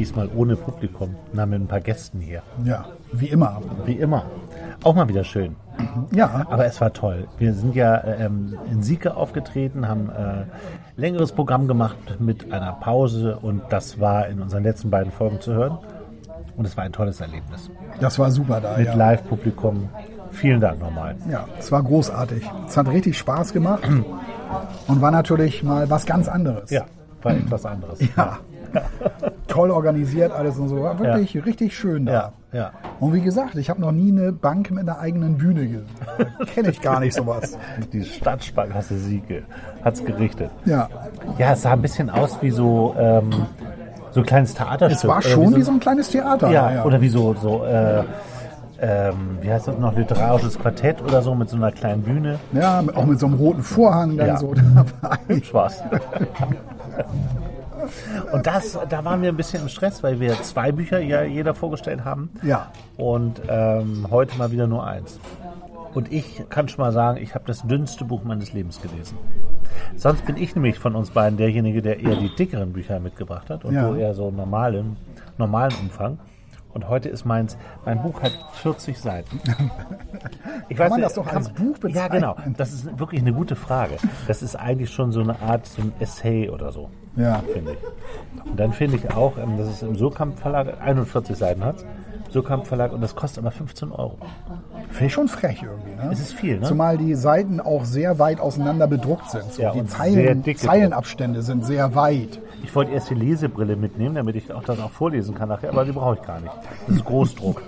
diesmal ohne Publikum, haben mit ein paar Gästen hier. Ja, wie immer. Wie immer. Auch mal wieder schön. Ja, Aber es war toll. Wir sind ja ähm, in Sieke aufgetreten, haben äh, längeres Programm gemacht mit einer Pause und das war in unseren letzten beiden Folgen zu hören. Und es war ein tolles Erlebnis. das war super da. Mit Ja. Live-Publikum. Vielen Dank nochmal. ja, es war großartig. Es hat richtig Spaß gemacht und war natürlich mal was ganz anderes. Ja, war etwas anderes. Ja. Toll organisiert alles und so. War wirklich richtig schön da. Ja, ja. Und wie gesagt, ich habe noch nie eine Bank mit einer eigenen Bühne gesehen. Kenne ich gar nicht sowas. Die Stadtsparkasse Sieke hat's gerichtet. Ja, Ja, es sah ein bisschen aus wie so, ähm, so ein kleines Theaterstück. es war schon wie so ein kleines Theater. Ja, oder wie so, so äh, ähm, wie heißt das noch, literarisches Quartett oder so mit so einer kleinen Bühne. Ja, auch mit so einem roten Vorhang dann Ja. so dabei. Spaß. Und das, da waren wir ein bisschen im Stress, weil wir zwei Bücher ja jeder vorgestellt haben. Ja. Und ähm, heute mal wieder nur eins. Und ich kann schon mal sagen, ich habe das dünnste Buch meines Lebens gelesen. Sonst bin ich nämlich von uns beiden derjenige, der eher die dickeren Bücher mitgebracht hat und Ja. du eher so normalen, normalen Umfang. Und heute ist meins, mein Buch hat 40 Seiten. Ich Kann man nicht, das doch als Buch Ja, bezeichnen? genau. Das ist wirklich eine gute Frage. Das ist eigentlich schon so eine Art, so ein Essay oder so, Ja. finde ich. Und dann finde ich auch, ähm, dass es im Surkamp Verlag 41 Seiten hat. Surkamp Verlag und das kostet aber 15 Euro. Finde ich schon frech irgendwie. Ne? Es ist viel, ne? Zumal die Seiten auch sehr weit auseinander bedruckt sind. So. Ja, die Zeilen. Zeilenabstände sind sehr weit. Ich wollte erst die Lesebrille mitnehmen, damit ich auch das auch vorlesen kann nachher, aber die brauche ich gar nicht. Das ist Großdruck.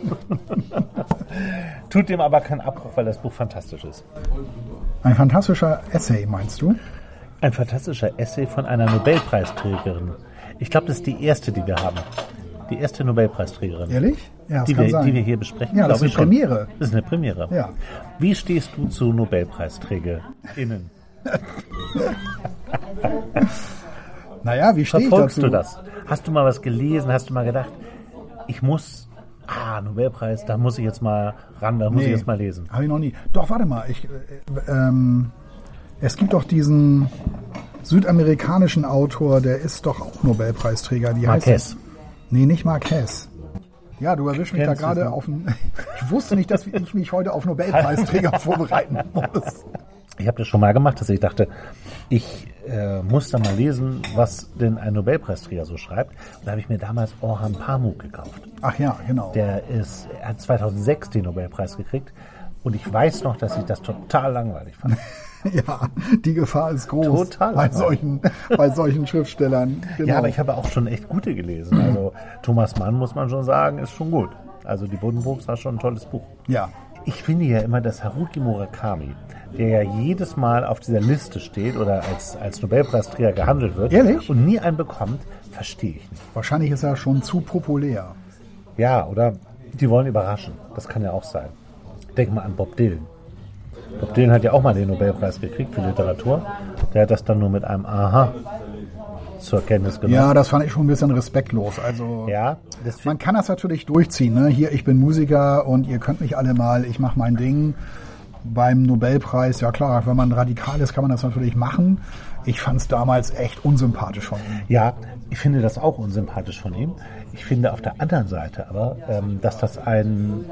Tut dem aber keinen Abbruch, weil das Buch fantastisch ist. Ein fantastischer Essay, meinst du? Ein fantastischer Essay von einer Nobelpreisträgerin. Ich glaube, das ist die erste, die wir haben. Die erste Nobelpreisträgerin. Ehrlich? Ja, das die, kann wir, sein. die wir hier besprechen. Ja, das ist ich eine schon. Premiere. Das ist eine Premiere. Ja. Wie stehst du zu NobelpreisträgerInnen? Naja, wie stehe ich Verfolgst dazu? du das? Hast du mal was gelesen? Hast du mal gedacht, ich muss, ah, Nobelpreis, da muss ich jetzt mal ran, da muss ich jetzt mal lesen. Habe ich noch nie. Doch, warte mal. Ich, äh, ähm, es gibt doch diesen südamerikanischen Autor, der ist doch auch Nobelpreisträger. Wie heißt Marquez. Nee, nicht Marquez. Ja, du erwischst mich da gerade auf ein, Ich wusste nicht, dass ich mich heute auf Nobelpreisträger vorbereiten muss. Ich habe das schon mal gemacht, dass ich dachte, ich äh, muss da mal lesen, was denn ein Nobelpreisträger so schreibt. Und da habe ich mir damals Orhan Pamuk gekauft. Ach ja, genau. Der ist, er hat 2006 den Nobelpreis gekriegt. Und ich weiß noch, dass ich das total langweilig fand. Ja, die Gefahr ist groß Total. bei solchen, bei solchen Schriftstellern. Genau. Ja, aber ich habe auch schon echt gute gelesen. Also Thomas Mann, muss man schon sagen, ist schon gut. Also die Buddenbrooks war schon ein tolles Buch. ja. Ich finde ja immer, dass Haruki Murakami, der ja jedes Mal auf dieser Liste steht oder als, als Nobelpreisträger gehandelt wird Ehrlich? und nie einen bekommt, verstehe ich nicht. Wahrscheinlich ist er schon zu populär. Ja, oder die wollen überraschen. Das kann ja auch sein. Denk mal an Bob Dylan. Bob Dylan hat ja auch mal den Nobelpreis gekriegt für Literatur. Der hat das dann nur mit einem Aha zur Kenntnis genommen. Ja, das fand ich schon ein bisschen respektlos. Also Ja, man kann das natürlich durchziehen. Ne? Hier, ich bin Musiker und ihr könnt mich alle mal, ich mache mein Ding. Beim Nobelpreis, ja klar, wenn man radikal ist, kann man das natürlich machen. Ich fand es damals echt unsympathisch von ihm. Ja, ich finde das auch unsympathisch von ihm. Ich finde auf der anderen Seite aber, ähm, dass das ein,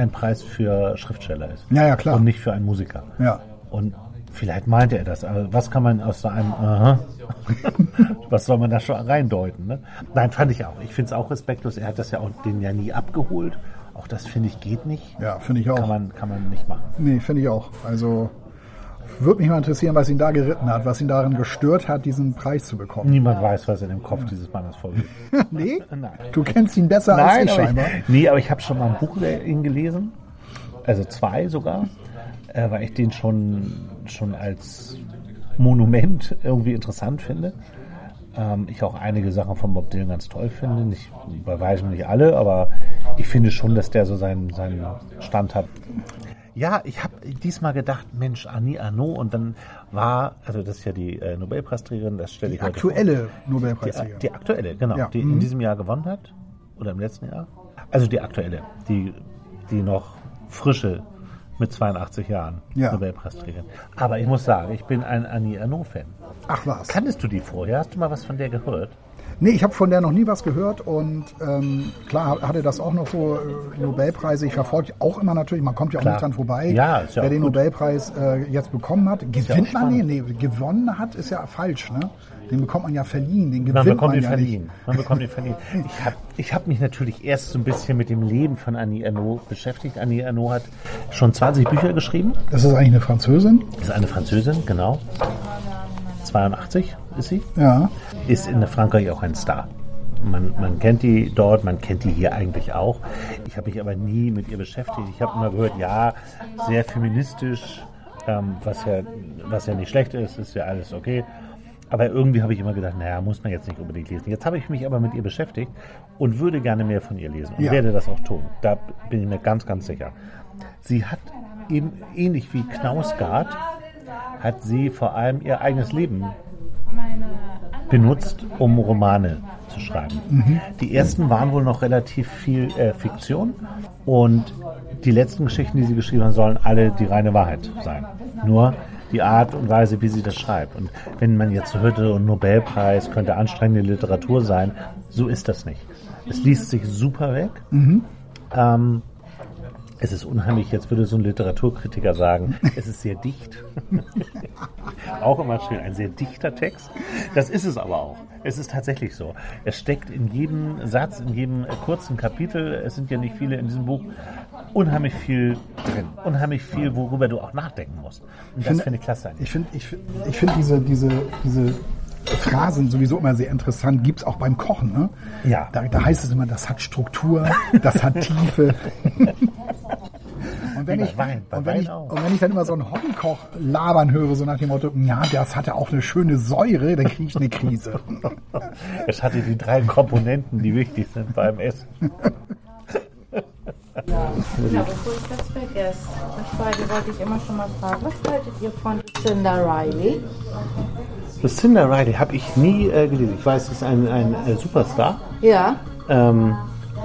ein Preis für Schriftsteller ist. Ja, ja, klar. Und nicht für einen Musiker. Ja. Und vielleicht meinte er das. Aber was kann man aus so einem Aha, was soll man da schon reindeuten? Ne? Nein, fand ich auch. Ich finde es auch respektlos. Er hat das ja auch den ja nie abgeholt. Auch das finde ich geht nicht. Ja, finde ich auch. Kann man, kann man nicht machen. Nee, finde ich auch. Also würde mich mal interessieren, was ihn da geritten hat, was ihn darin gestört hat, diesen Preis zu bekommen. Niemand weiß, was in dem Kopf dieses Mannes vorgeht. nee? Nein. Du kennst ihn besser als ich scheinbar. ich, nee, aber ich habe schon mal ein Buch über ihn gelesen. Also zwei sogar. Äh, weil ich den schon, schon als Monument irgendwie interessant finde. Ähm, ich auch einige Sachen von Bob Dylan ganz toll finde. Nicht, bei weitem nicht alle, aber ich finde schon, dass der so seinen, seinen Stand hat. Ja, ich habe diesmal gedacht, Mensch, Annie Arnaud und dann war, also das ist ja die äh, Nobelpreisträgerin, das stelle Die ich heute aktuelle vor. Die, Nobelpreisträgerin. die aktuelle, genau, Ja, die mhm. in diesem Jahr gewonnen hat oder im letzten Jahr. Also die aktuelle, die, die noch frische mit 82 Jahren Ja. Nobelpreisträgerin. Aber ich muss sagen, ich bin ein Annie Arnaud-Fan. Ach was. Kanntest du die vorher? Hast du mal was von der gehört? Nee, ich habe von der noch nie was gehört und ähm, klar hatte das auch noch so äh, Nobelpreise. Ich verfolge auch immer natürlich, man kommt ja auch Klar. nicht dran vorbei, Ja, ist ja wer den gut. Nobelpreis äh, jetzt bekommen hat. Gewinnt man den? Nee, gewonnen hat ist ja falsch, ne? Den bekommt man ja verliehen, den Man gewinnt bekommt man ihn ja verliehen. nicht. Man bekommt ihn verliehen. Ich habe ich hab mich natürlich erst so ein bisschen mit dem Leben von Annie Ernaux beschäftigt. Annie Ernaux hat schon 20 Bücher geschrieben. Das ist eigentlich eine Französin? Ist eine Französin, genau. 82 ist sie. Ja. Ist in Frankreich auch ein Star. Man, man kennt die dort, man kennt die hier eigentlich auch. Ich habe mich aber nie mit ihr beschäftigt. Ich habe immer gehört, ja, sehr feministisch, ähm, was, ja, was ja nicht schlecht ist, ist ja alles okay. Aber irgendwie habe ich immer gedacht, naja, muss man jetzt nicht unbedingt lesen. Jetzt habe ich mich aber mit ihr beschäftigt und würde gerne mehr von ihr lesen und Ja. werde das auch tun. Da bin ich mir ganz, ganz sicher. Sie hat eben ähnlich wie Knausgard, hat sie vor allem ihr eigenes Leben benutzt, um Romane zu schreiben. Die ersten waren wohl noch relativ viel äh, Fiktion und die letzten Geschichten, die sie geschrieben haben, sollen alle die reine Wahrheit sein. Nur die Art und Weise, wie sie das schreibt. Und wenn man jetzt hörte, ein Nobelpreis könnte anstrengende Literatur sein, so ist das nicht. Es liest sich super weg. Ähm, es ist unheimlich, jetzt würde so ein Literaturkritiker sagen, es ist sehr dicht. auch immer schön, ein sehr dichter Text. Das ist es aber auch. Es ist tatsächlich so. Es steckt in jedem Satz, in jedem kurzen Kapitel, es sind ja nicht viele in diesem Buch, unheimlich viel drin. Unheimlich viel, worüber du auch nachdenken musst. Und das finde- ich klasse. eigentlich. Ich finde ich, find- ich find diese, diese, diese Phrasen sowieso immer sehr interessant. Gibt's auch beim Kochen, ne? Ja. Da, da heißt es immer, das hat Struktur, das hat Tiefe. Und wenn, ich, Wein, und, wenn ich, und wenn ich dann immer so einen Hobbykoch labern höre, so nach dem Motto, ja, das hatte auch eine schöne Säure, dann kriege ich eine Krise. Es hatte die drei Komponenten, die wichtig sind beim Essen. Ja, bevor ich das vergesse, ich beide wollte ich immer schon mal fragen, was haltet ihr von Cinda Riley? Lucinda Riley habe ich nie äh, gelesen. Ich weiß, sie ist ein, ein äh, Superstar. Ja, Ähm,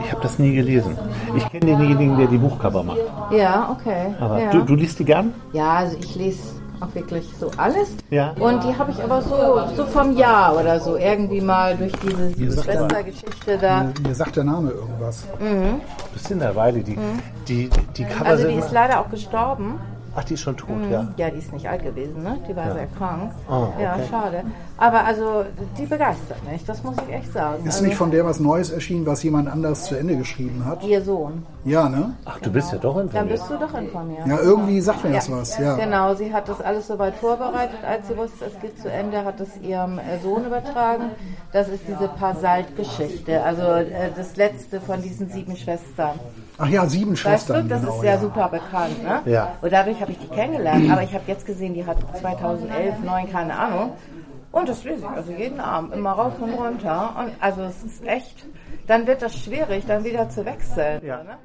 ich habe das nie gelesen. Ich kenne denjenigen, der die Buchcover macht. ja, okay. Aber ja. du, du liest die gern? ja, also ich lese auch wirklich so alles. Ja. Und die habe ich aber so, so vom Jahr oder so irgendwie mal durch diese Schwestergeschichte da. Mir, mir sagt der Name irgendwas. Lucinda Riley, die, die, die Cover Also die ist leider auch gestorben. Ach, die ist schon tot, ja. Ja, die ist nicht alt gewesen, ne? Die war sehr krank. Oh, Ja, okay. schade. Aber also, die begeistert mich, das muss ich echt sagen. Ist also, nicht von der was Neues erschienen, was jemand anders zu Ende geschrieben hat? ihr Sohn. Ja, ne? Ach, du bist ja doch Dann informiert. bist du doch informiert. Ja, irgendwie sagt mir das was. Ja. Genau, sie hat das alles soweit vorbereitet, als sie wusste, es geht zu Ende, hat es ihrem äh, Sohn übertragen. Das ist diese Pasalt-Geschichte, also äh, das letzte von diesen sieben Schwestern. Ach ja, sieben Weißt Schwestern. du, das genau, ist sehr ja. super bekannt. Ne? Ja. Und dadurch habe ich die kennengelernt. Aber ich habe jetzt gesehen, die hat 2011, 9, keine Ahnung. Und das lese ich also jeden Abend, immer rauf und runter. Und also es ist echt, dann wird das schwierig, dann wieder zu wechseln. Ja. Ne?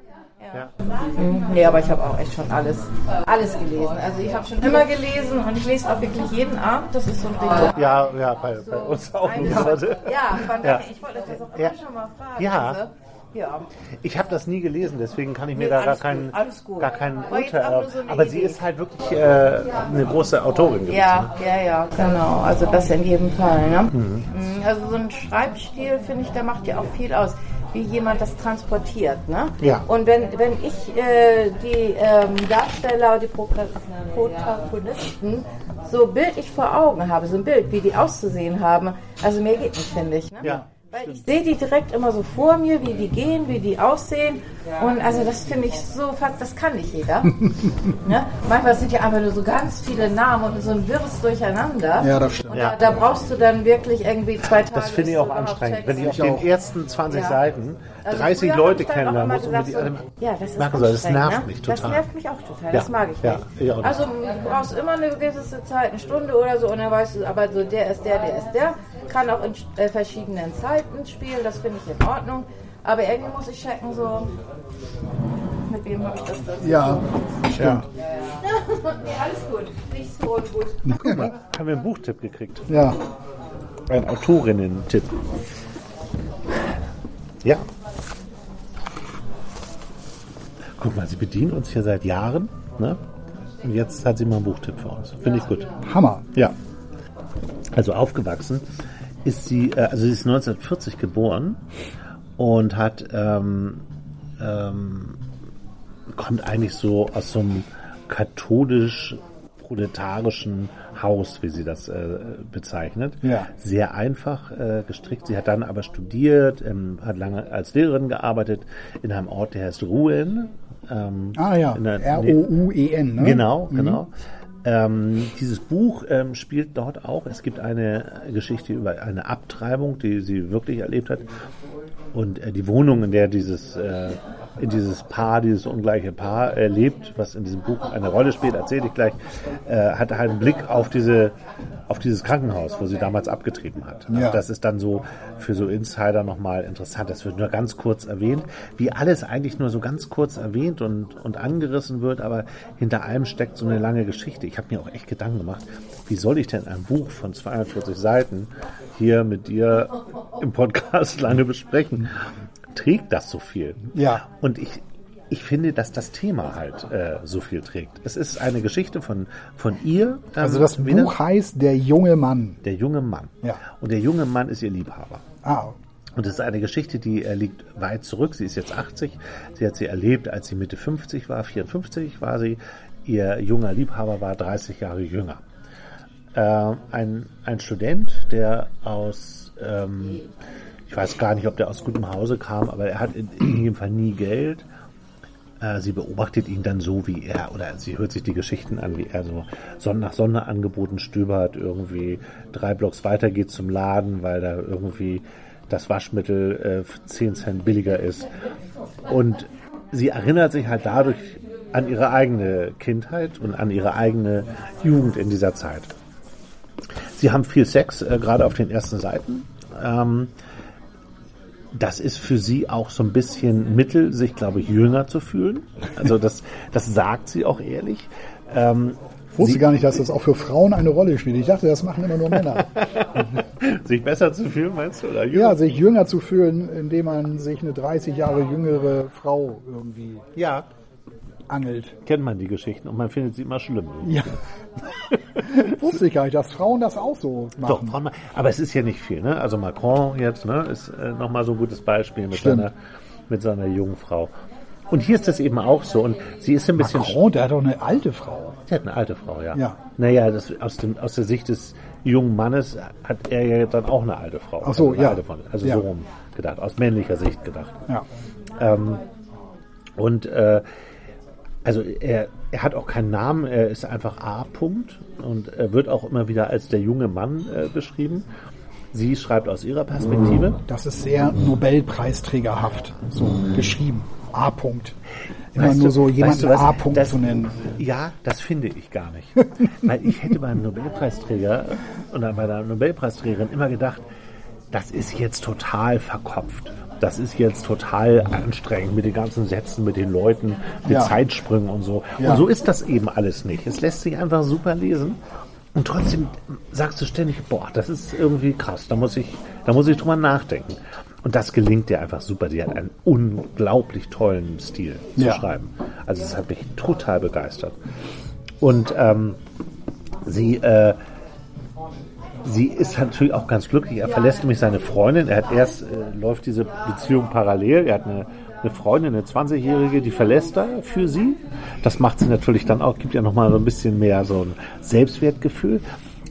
Ja. Mhm. Nee, aber ich habe auch echt schon alles, alles gelesen. Also ich habe schon immer gelesen und ich lese auch wirklich jeden Abend. Das ist so ein Ritual. Ja, ja, bei, bei uns auch. Ja, Ja. daher, ich wollte das auch Ja. immer schon mal fragen. Ja. Also, ja. Ich habe das nie gelesen, deswegen kann ich mir Nee, da gar keinen, gar keinen Urteil. nur so Aber sie ist halt wirklich äh, eine große Autorin gewesen. Ja, ja, ja, genau. Also das in jedem Fall. Ne? Mhm. Also so ein Schreibstil, finde ich, der macht ja auch viel aus, wie jemand das transportiert. Ne? Ja. Und wenn, wenn ich äh, die ähm, Darsteller, die Pro Protagonisten so bildlich vor Augen habe, so ein Bild, wie die auszusehen haben, also mehr geht nicht, finde ich. Ne? Ja. Weil ich sehe die direkt immer so vor mir, wie die gehen, wie die aussehen. Und also das finde ich so fast, das kann nicht jeder. ne? Manchmal sind ja einfach nur so ganz viele Namen und so ein wirres Durcheinander. Ja, das stimmt. Und Ja. da, da brauchst du dann wirklich irgendwie zwei Tage. Das finde ich auch anstrengend. Wenn ich auf den ersten 20 Ja. Seiten Also 30 früher hab Leute kennenlernen muss gesagt, so, ja, das ist machen soll, das nervt ne? mich total. Das nervt mich auch total. Ja. Das mag ich Ja, nicht. ich nicht. Also du brauchst immer eine gewisse Zeit, eine Stunde oder so, und dann weißt du, aber so der ist der, der ist der. Kann auch in äh, verschiedenen Zeiten spielen, das finde ich in Ordnung. Aber irgendwie muss ich checken, so mit wem habe ich das da? Ja, Ja. nee, alles gut. Nicht so gut. Guck mal, haben wir einen Buchtipp gekriegt. ja. Ein Autorinnen-Tipp. Ja. Guck mal, sie bedienen uns hier seit Jahren. Ne? Und jetzt hat sie mal einen Buchtipp für uns. Finde ich gut. Hammer. Ja. Also aufgewachsen ist sie, äh, also sie ist 1940 geboren und hat, ähm, ähm, kommt eigentlich so aus so einem katholisch-proletarischen Haus, wie sie das äh, bezeichnet. Ja. Sehr einfach äh, gestrickt. Sie hat dann aber studiert, ähm, hat lange als Lehrerin gearbeitet in einem Ort, der heißt Rouen. Ähm, Ah ja, R-O-U-E-N. Ne? Genau, genau. Ähm, dieses Buch ähm, spielt dort auch. Es gibt eine Geschichte über eine Abtreibung, die sie wirklich erlebt hat. Und äh, die Wohnung, in der dieses, äh, in dieses Paar, dieses ungleiche Paar äh, lebt, was in diesem Buch eine Rolle spielt, erzähle ich gleich, äh, hat einen Blick auf diese auf dieses Krankenhaus, wo sie damals abgetrieben hat. Also Ja. Das ist dann so für so Insider nochmal interessant. Das wird nur ganz kurz erwähnt, wie alles eigentlich nur so ganz kurz erwähnt und, und angerissen wird, aber hinter allem steckt so eine lange Geschichte. Ich habe mir auch echt Gedanken gemacht, wie soll ich denn ein Buch von 42 Seiten hier mit dir im Podcast lange besprechen? Trägt das so viel? Ja. Und ich, ich finde, dass das Thema halt äh, so viel trägt. Es ist eine Geschichte von, von ihr. ähm, Also das Buch heißt Der junge Mann. Der junge Mann. Ja. Und der junge Mann ist ihr Liebhaber. Ah, Und es ist eine Geschichte, die äh, liegt weit zurück. Sie ist jetzt 80. Sie hat sie erlebt, als sie Mitte 50 war. 54 war sie. Ihr junger Liebhaber war 30 Jahre jünger. Äh, ein, ein Student, der aus, ähm, ich weiß gar nicht, ob der aus gutem Hause kam, aber er hat in, in jedem Fall nie Geld. Äh, Sie beobachtet ihn dann so, wie er, oder sie hört sich die Geschichten an, wie er so Son nach Sonderangeboten stöbert, irgendwie drei Blocks weiter geht zum Laden, weil da irgendwie das Waschmittel äh, 10 Cent billiger ist. Und sie erinnert sich halt dadurch an ihre eigene Kindheit und an ihre eigene Jugend in dieser Zeit. Sie haben viel Sex, äh, gerade auf den ersten Seiten. Ähm, das ist für sie auch so ein bisschen Mittel, sich, glaube ich, jünger zu fühlen. Also das, das sagt sie auch ehrlich. Ähm, ich wusste gar nicht, dass das auch für Frauen eine Rolle spielt. Ich dachte, das machen immer nur Männer. sich besser zu fühlen, meinst du? Oder jünger? Ja, sich jünger zu fühlen, indem man sich eine 30 Jahre jüngere Frau irgendwie ja, angelt. kennt man die Geschichten und man findet sie immer schlimm. Ja. wusste ich gar nicht, dass Frauen das auch so Doch, machen. Frauen ma- aber es ist ja nicht viel. Ne? Also Macron jetzt ne, ist äh, nochmal so ein gutes Beispiel mit Stimmt. seiner, mit seiner jungen Frau. Und hier ist das eben auch so. Und sie ist ein bisschen Macron, der hat doch eine alte Frau. Sie hat eine alte Frau, ja. Ja. Naja, das, aus, dem, aus der Sicht des jungen Mannes hat er ja dann auch eine alte Frau. Ach so, also ja. Alte von, also Ja. so rum gedacht, aus männlicher Sicht gedacht. Ja. Ähm, und äh, also er, er hat auch keinen Namen, er ist einfach A. -Punkt und er wird auch immer wieder als der junge Mann äh, beschrieben. Sie schreibt aus ihrer Perspektive. Das ist sehr Nobelpreisträgerhaft so geschrieben. A-Punkt. Immer Weißt nur du- so jemanden weißt du was? A-Punkt Das- zu nennen. Ja, das finde ich gar nicht. Weil ich hätte beim Nobelpreisträger oder bei der Nobelpreisträgerin immer gedacht, das ist jetzt total verkopft. Das ist jetzt total anstrengend mit den ganzen Sätzen, mit den Leuten, mit Ja. Zeitsprüngen und so. Ja. Und so ist das eben alles nicht. Es lässt sich einfach super lesen. Und trotzdem sagst du ständig, boah, das ist irgendwie krass. Da muss ich, da muss ich drüber nachdenken. Und das gelingt dir einfach super. Sie hat einen unglaublich tollen Stil zu Ja. schreiben. Also es hat mich total begeistert. Und ähm, sie, äh, sie ist natürlich auch ganz glücklich. Er verlässt nämlich seine Freundin. Er hat erst, äh, läuft diese Beziehung parallel. Er hat eine, eine Freundin, eine 20-Jährige, die verlässt er für sie. Das macht sie natürlich dann auch, gibt ja nochmal so ein bisschen mehr so ein Selbstwertgefühl.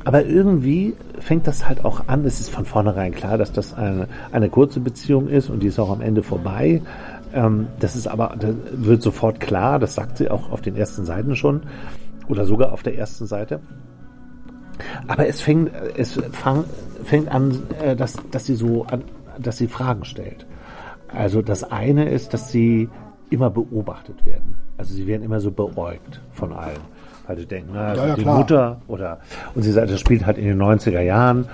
aber irgendwie fängt das halt auch an. Es ist von vornherein klar, dass das eine, eine kurze Beziehung ist und die ist auch am Ende vorbei. Ähm, das ist aber, das wird sofort klar, das sagt sie auch auf den ersten Seiten schon oder sogar auf der ersten Seite. Aber es fängt, es fang, fängt an, äh, dass, dass sie so, an, dass sie Fragen stellt. Also das eine ist, dass sie immer beobachtet werden. Also sie werden immer so beäugt von allen. Weil sie denken, na, Ja, ja, die klar. Mutter oder, und sie sagt, das spielt halt in den 90er Jahren.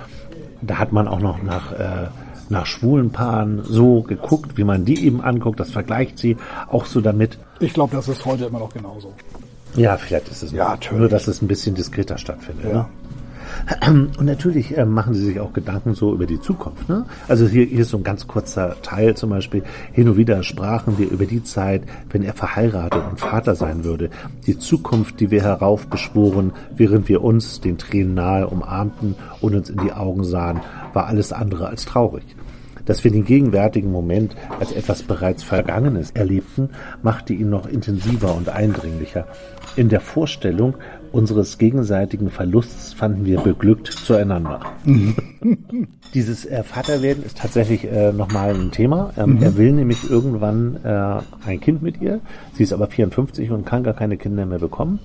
Da hat man auch noch nach, äh, nach schwulen Paaren so geguckt, wie man die eben anguckt. Das vergleicht sie auch so damit. Ich glaube, das ist heute immer noch genauso. Ja, vielleicht ist es Ja, nur, dass es ein bisschen diskreter stattfindet. Ja. Ne? Und natürlich äh, machen sie sich auch Gedanken so über die Zukunft. Ne? Also hier, hier ist so ein ganz kurzer Teil zum Beispiel. Hin und wieder sprachen wir über die Zeit, wenn er verheiratet und Vater sein würde. Die Zukunft, die wir heraufbeschworen, während wir uns den Tränen nahe umarmten und uns in die Augen sahen, war alles andere als traurig. Dass wir den gegenwärtigen Moment als etwas bereits Vergangenes erlebten, machte ihn noch intensiver und eindringlicher. In der Vorstellung unseres gegenseitigen Verlusts fanden wir beglückt zueinander. Dieses äh, Vaterwerden ist tatsächlich äh, nochmal ein Thema. Ähm, Er will nämlich irgendwann äh, ein Kind mit ihr. Sie ist aber 54 und kann gar keine Kinder mehr bekommen.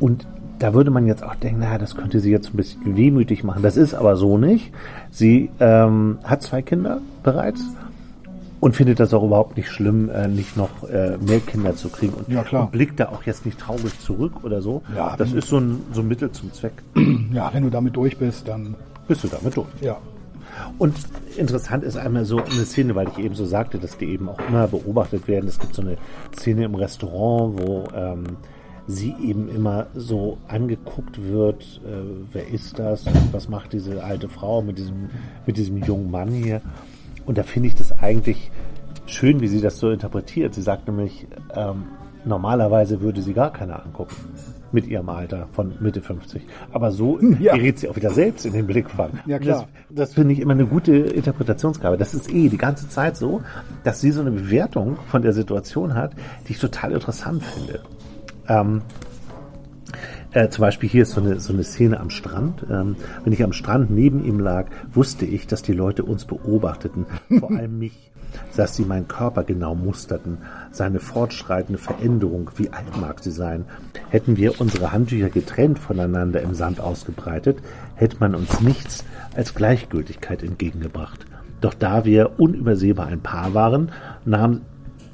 Und da würde man jetzt auch denken, naja, das könnte sie jetzt ein bisschen wehmütig machen. Das ist aber so nicht. Sie ähm, hat zwei Kinder bereits und findet das auch überhaupt nicht schlimm, äh, nicht noch äh, mehr Kinder zu kriegen. Und, Ja, klar. und blickt da auch jetzt nicht traurig zurück oder so. Ja, das ist so ein, so ein Mittel zum Zweck. Ja, wenn du damit durch bist, dann Bist du damit durch. ja. Und interessant ist einmal so eine Szene, weil ich eben so sagte, dass die eben auch immer beobachtet werden. Es gibt so eine Szene im Restaurant, wo ähm, sie eben immer so angeguckt wird, äh, wer ist das? Was macht diese alte Frau mit diesem, mit diesem jungen Mann hier? Und da finde ich das eigentlich schön, wie sie das so interpretiert. Sie sagt nämlich, ähm, normalerweise würde sie gar keiner angucken mit ihrem Alter von Mitte 50. Aber so Ja. gerät sie auch wieder selbst in den Blickfang. Ja, klar. Das, das finde ich immer eine gute Interpretationsgabe. Das ist eh die ganze Zeit so, dass sie so eine Bewertung von der Situation hat, die ich total interessant finde. Ähm, äh, zum Beispiel hier ist so eine, so eine Szene am Strand. Ähm, wenn ich am Strand neben ihm lag, wusste ich, dass die Leute uns beobachteten, vor allem mich, dass sie meinen Körper genau musterten, seine fortschreitende Veränderung, wie alt mag sie sein. Hätten wir unsere Handtücher getrennt voneinander im Sand ausgebreitet, hätte man uns nichts als Gleichgültigkeit entgegengebracht. Doch da wir unübersehbar ein Paar waren, nahm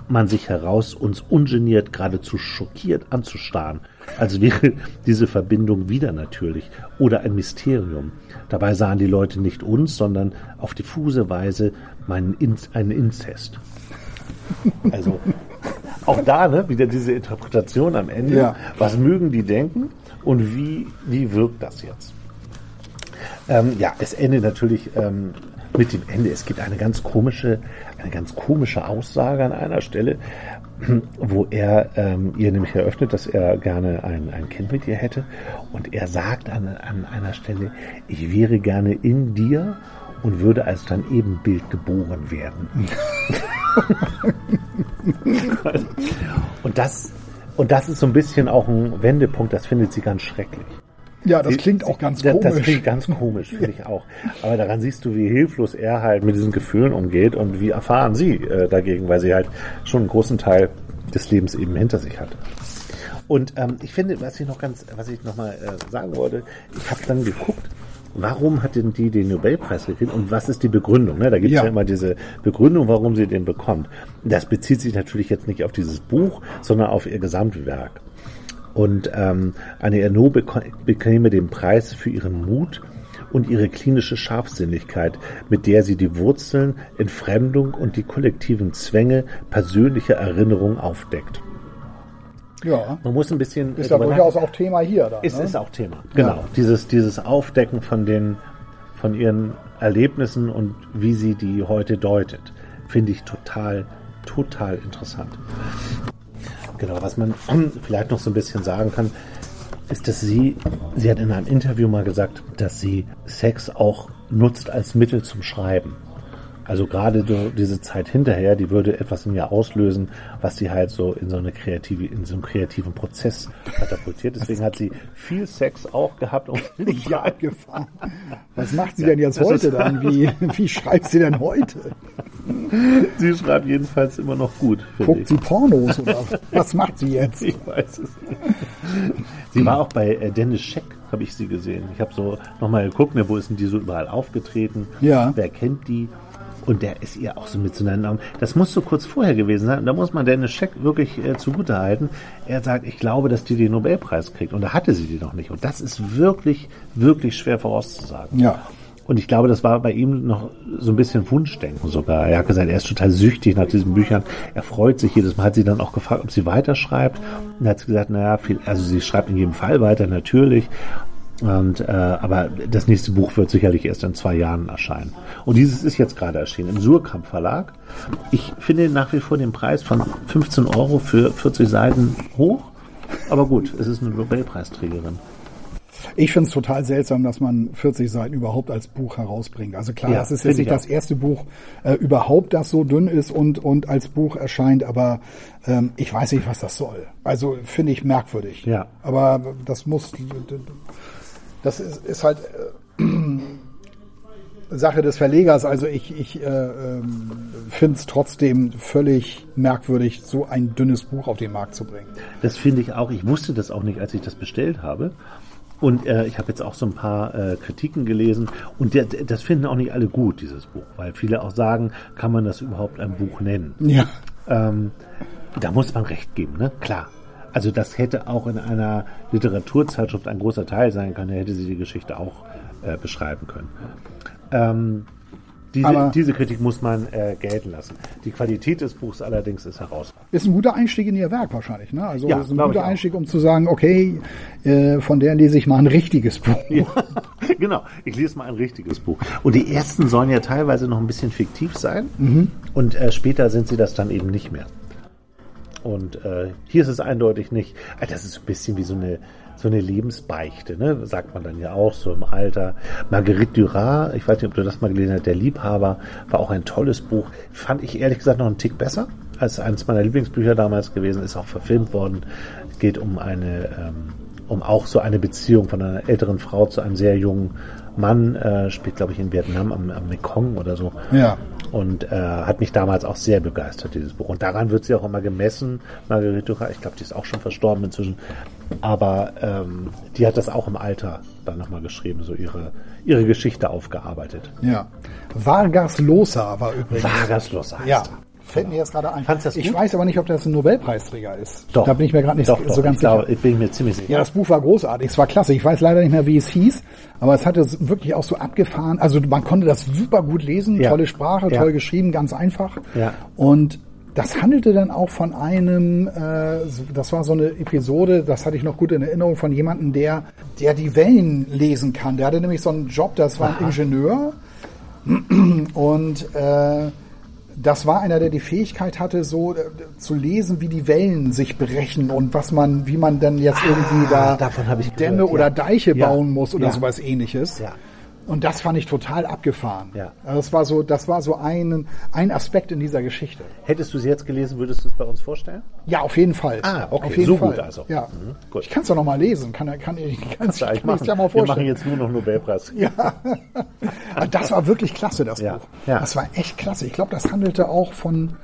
man sich heraus, uns ungeniert, geradezu schockiert anzustarren, als wäre diese Verbindung wieder natürlich oder ein Mysterium. Dabei sahen die Leute nicht uns, sondern auf diffuse Weise meinen Inz einen Inzest. Also auch da ne, wieder diese Interpretation am Ende. Ja. Was mögen die denken und wie, wie wirkt das jetzt? Ähm, ja, es endet natürlich ähm, mit dem Ende. Es gibt eine ganz komische, eine ganz komische Aussage an einer Stelle, wo er ähm, ihr nämlich eröffnet, dass er gerne ein, ein Kind mit ihr hätte. Und er sagt an, an einer Stelle, ich wäre gerne in dir und würde als dein Ebenbild geboren werden. und das, und das ist so ein bisschen auch ein Wendepunkt, das findet sie ganz schrecklich. Ja, das klingt auch ganz das, komisch. Das klingt ganz komisch, finde ich auch. Aber daran siehst du, wie hilflos er halt mit diesen Gefühlen umgeht und wie erfahren sie äh, dagegen, weil sie halt schon einen großen Teil des Lebens eben hinter sich hat. Und ähm, ich finde, was ich noch ganz, was ich noch mal äh, sagen wollte, ich habe dann geguckt, warum hat denn die den Nobelpreis gekriegt und was ist die Begründung? Ne? Da gibt es ja. Ja. immer diese Begründung, warum sie den bekommt. Das bezieht sich natürlich jetzt nicht auf dieses Buch, sondern auf ihr Gesamtwerk. Und ähm, Annie Ernaux bekäme den Preis für ihren Mut und ihre klinische Scharfsinnigkeit, mit der sie die Wurzeln, Entfremdung und die kollektiven Zwänge persönlicher Erinnerung aufdeckt. Ja, Man muss ein bisschen ist ja durchaus auch Thema hier. Da, ist, ne? ist auch Thema. Genau. Ja. Dieses, dieses Aufdecken von den, von ihren Erlebnissen und wie sie die heute deutet, finde ich total, total interessant. Genau, was man vielleicht noch so ein bisschen sagen kann, ist, dass sie, sie hat in einem Interview mal gesagt, dass sie Sex auch nutzt als Mittel zum Schreiben. Also gerade so diese Zeit hinterher, die würde etwas in ihr auslösen, was sie halt so in so eine kreative, in so einen kreativen Prozess katapultiert. Deswegen hat sie viel Sex auch gehabt und Ja, abgefahren. Was macht sie denn jetzt heute dann? Wie, wie schreibt sie denn heute? sie schreibt jedenfalls immer noch gut. Guckt ich. sie Pornos oder was macht sie jetzt? Ich weiß es nicht. Sie war auch bei äh, Dennis Scheck, habe ich sie gesehen. Ich habe so nochmal geguckt, ne, wo ist denn die so überall aufgetreten? Ja. Wer kennt die? Und der ist ihr auch so mit so einem Namen. Das muss so kurz vorher gewesen sein. Und da muss man Dennis Scheck wirklich äh, zugute halten. Er sagt, ich glaube, dass die den Nobelpreis kriegt. Und da hatte sie die noch nicht. Und das ist wirklich, wirklich schwer vorauszusagen. Ja. Und ich glaube, das war bei ihm noch so ein bisschen Wunschdenken sogar. Er hat gesagt, er ist total süchtig nach diesen Büchern. Er freut sich jedes Mal. Hat sie dann auch gefragt, ob sie weiterschreibt. Und er hat gesagt, naja, viel, also sie schreibt in jedem Fall weiter, natürlich. Und, äh, aber das nächste Buch wird sicherlich erst in zwei Jahren erscheinen. Und dieses ist jetzt gerade erschienen im Surkamp Verlag. Ich finde nach wie vor den Preis von 15 Euro für 40 Seiten hoch. Aber gut, es ist eine Nobelpreisträgerin. Ich finde es total seltsam, dass man 40 Seiten überhaupt als Buch herausbringt. Also klar, Ja, das ist jetzt nicht ich das erste Buch äh, überhaupt, das so dünn ist und, und als Buch erscheint, aber ähm, ich weiß nicht, was das soll. Also finde ich merkwürdig. Ja. Aber das muss, das ist, ist halt äh, Sache des Verlegers. Also ich, ich äh, ähm, finde es trotzdem völlig merkwürdig, so ein dünnes Buch auf den Markt zu bringen. Das finde ich auch. Ich wusste das auch nicht, als ich das bestellt habe. Und äh, ich habe jetzt auch so ein paar äh, Kritiken gelesen und der, das finden auch nicht alle gut, dieses Buch, weil viele auch sagen, kann man das überhaupt ein Buch nennen? Ja. Ähm, da muss man recht geben, ne? Klar. Also das hätte auch in einer Literaturzeitschrift ein großer Teil sein können, da hätte sie die Geschichte auch äh, beschreiben können. Ähm, diese, diese Kritik muss man äh, gelten lassen. Die Qualität des Buchs allerdings ist herausragend. Ist ein guter Einstieg in ihr Werk wahrscheinlich, ne? Also Ja, ist ein guter. Einstieg, um zu sagen, okay, äh, von der lese ich mal ein richtiges Buch. Ja, genau. Ich lese mal ein richtiges Buch. Und die ersten sollen ja teilweise noch ein bisschen fiktiv sein. Und äh, später sind sie das dann eben nicht mehr. Und äh, hier ist es eindeutig nicht. Ah, Das ist ein bisschen wie so eine, so eine Lebensbeichte, ne? sagt man dann ja auch so im Alter. Marguerite Duras, ich weiß nicht, ob du das mal gelesen hast, Der Liebhaber, war auch ein tolles Buch. Fand ich ehrlich gesagt noch einen Tick besser als eines meiner Lieblingsbücher damals gewesen. Ist auch verfilmt worden. Geht um eine, ähm, um auch so eine Beziehung von einer älteren Frau zu einem sehr jungen Mann. Äh, spielt, glaube ich, in Vietnam am, am Mekong oder so. Ja. Und äh, hat mich damals auch sehr begeistert, dieses Buch. Und daran wird sie auch immer gemessen, Marguerite Duras. Ich glaube, die ist auch schon verstorben inzwischen. Aber ähm, die hat das auch im Alter dann nochmal geschrieben, so ihre, ihre Geschichte aufgearbeitet. Ja. Vargas Llosa war übrigens. Vargas Llosa heißt Ja. er. Fällt mir jetzt gerade ein. Ich weiß aber nicht, ob das ein Nobelpreisträger ist. Doch. Da bin ich mir gerade nicht doch, so doch, ganz ich sicher. glaube, ich bin mir ziemlich sicher. Ja, das Buch war großartig. Es war klasse. Ich weiß leider nicht mehr, wie es hieß, aber es hatte wirklich auch so abgefahren. Also man konnte das super gut lesen, Ja. tolle Sprache, Ja. toll geschrieben, ganz einfach. Ja. Und das handelte dann auch von einem, äh, das war so eine Episode, das hatte ich noch gut in Erinnerung, von jemandem, der, der die Wellen lesen kann. Der hatte nämlich so einen Job, das war ein Ingenieur und äh, das war einer, der die Fähigkeit hatte, so äh, zu lesen, wie die Wellen sich brechen und was man, wie man dann jetzt irgendwie da Ah, davon habe ich Dämme gehört, oder ja. Deiche Ja. bauen muss oder Ja. sowas ähnliches. Ja. Und das fand ich total abgefahren. Ja. Also Das war so, das war so ein, ein Aspekt in dieser Geschichte. Hättest du sie jetzt gelesen, würdest du es bei uns vorstellen? Ja, auf jeden Fall. Ah, okay, auf jeden so Fall. gut also. Ja. Mhm, gut. Ich kann es doch noch mal lesen. Kann, kann, ich kann, machen. ja mal Wir vorstellen. machen jetzt nur noch Nobelpreis. Ja. Das war wirklich klasse, das Ja, Buch. ja. Das war echt klasse. Ich glaube, das handelte auch von,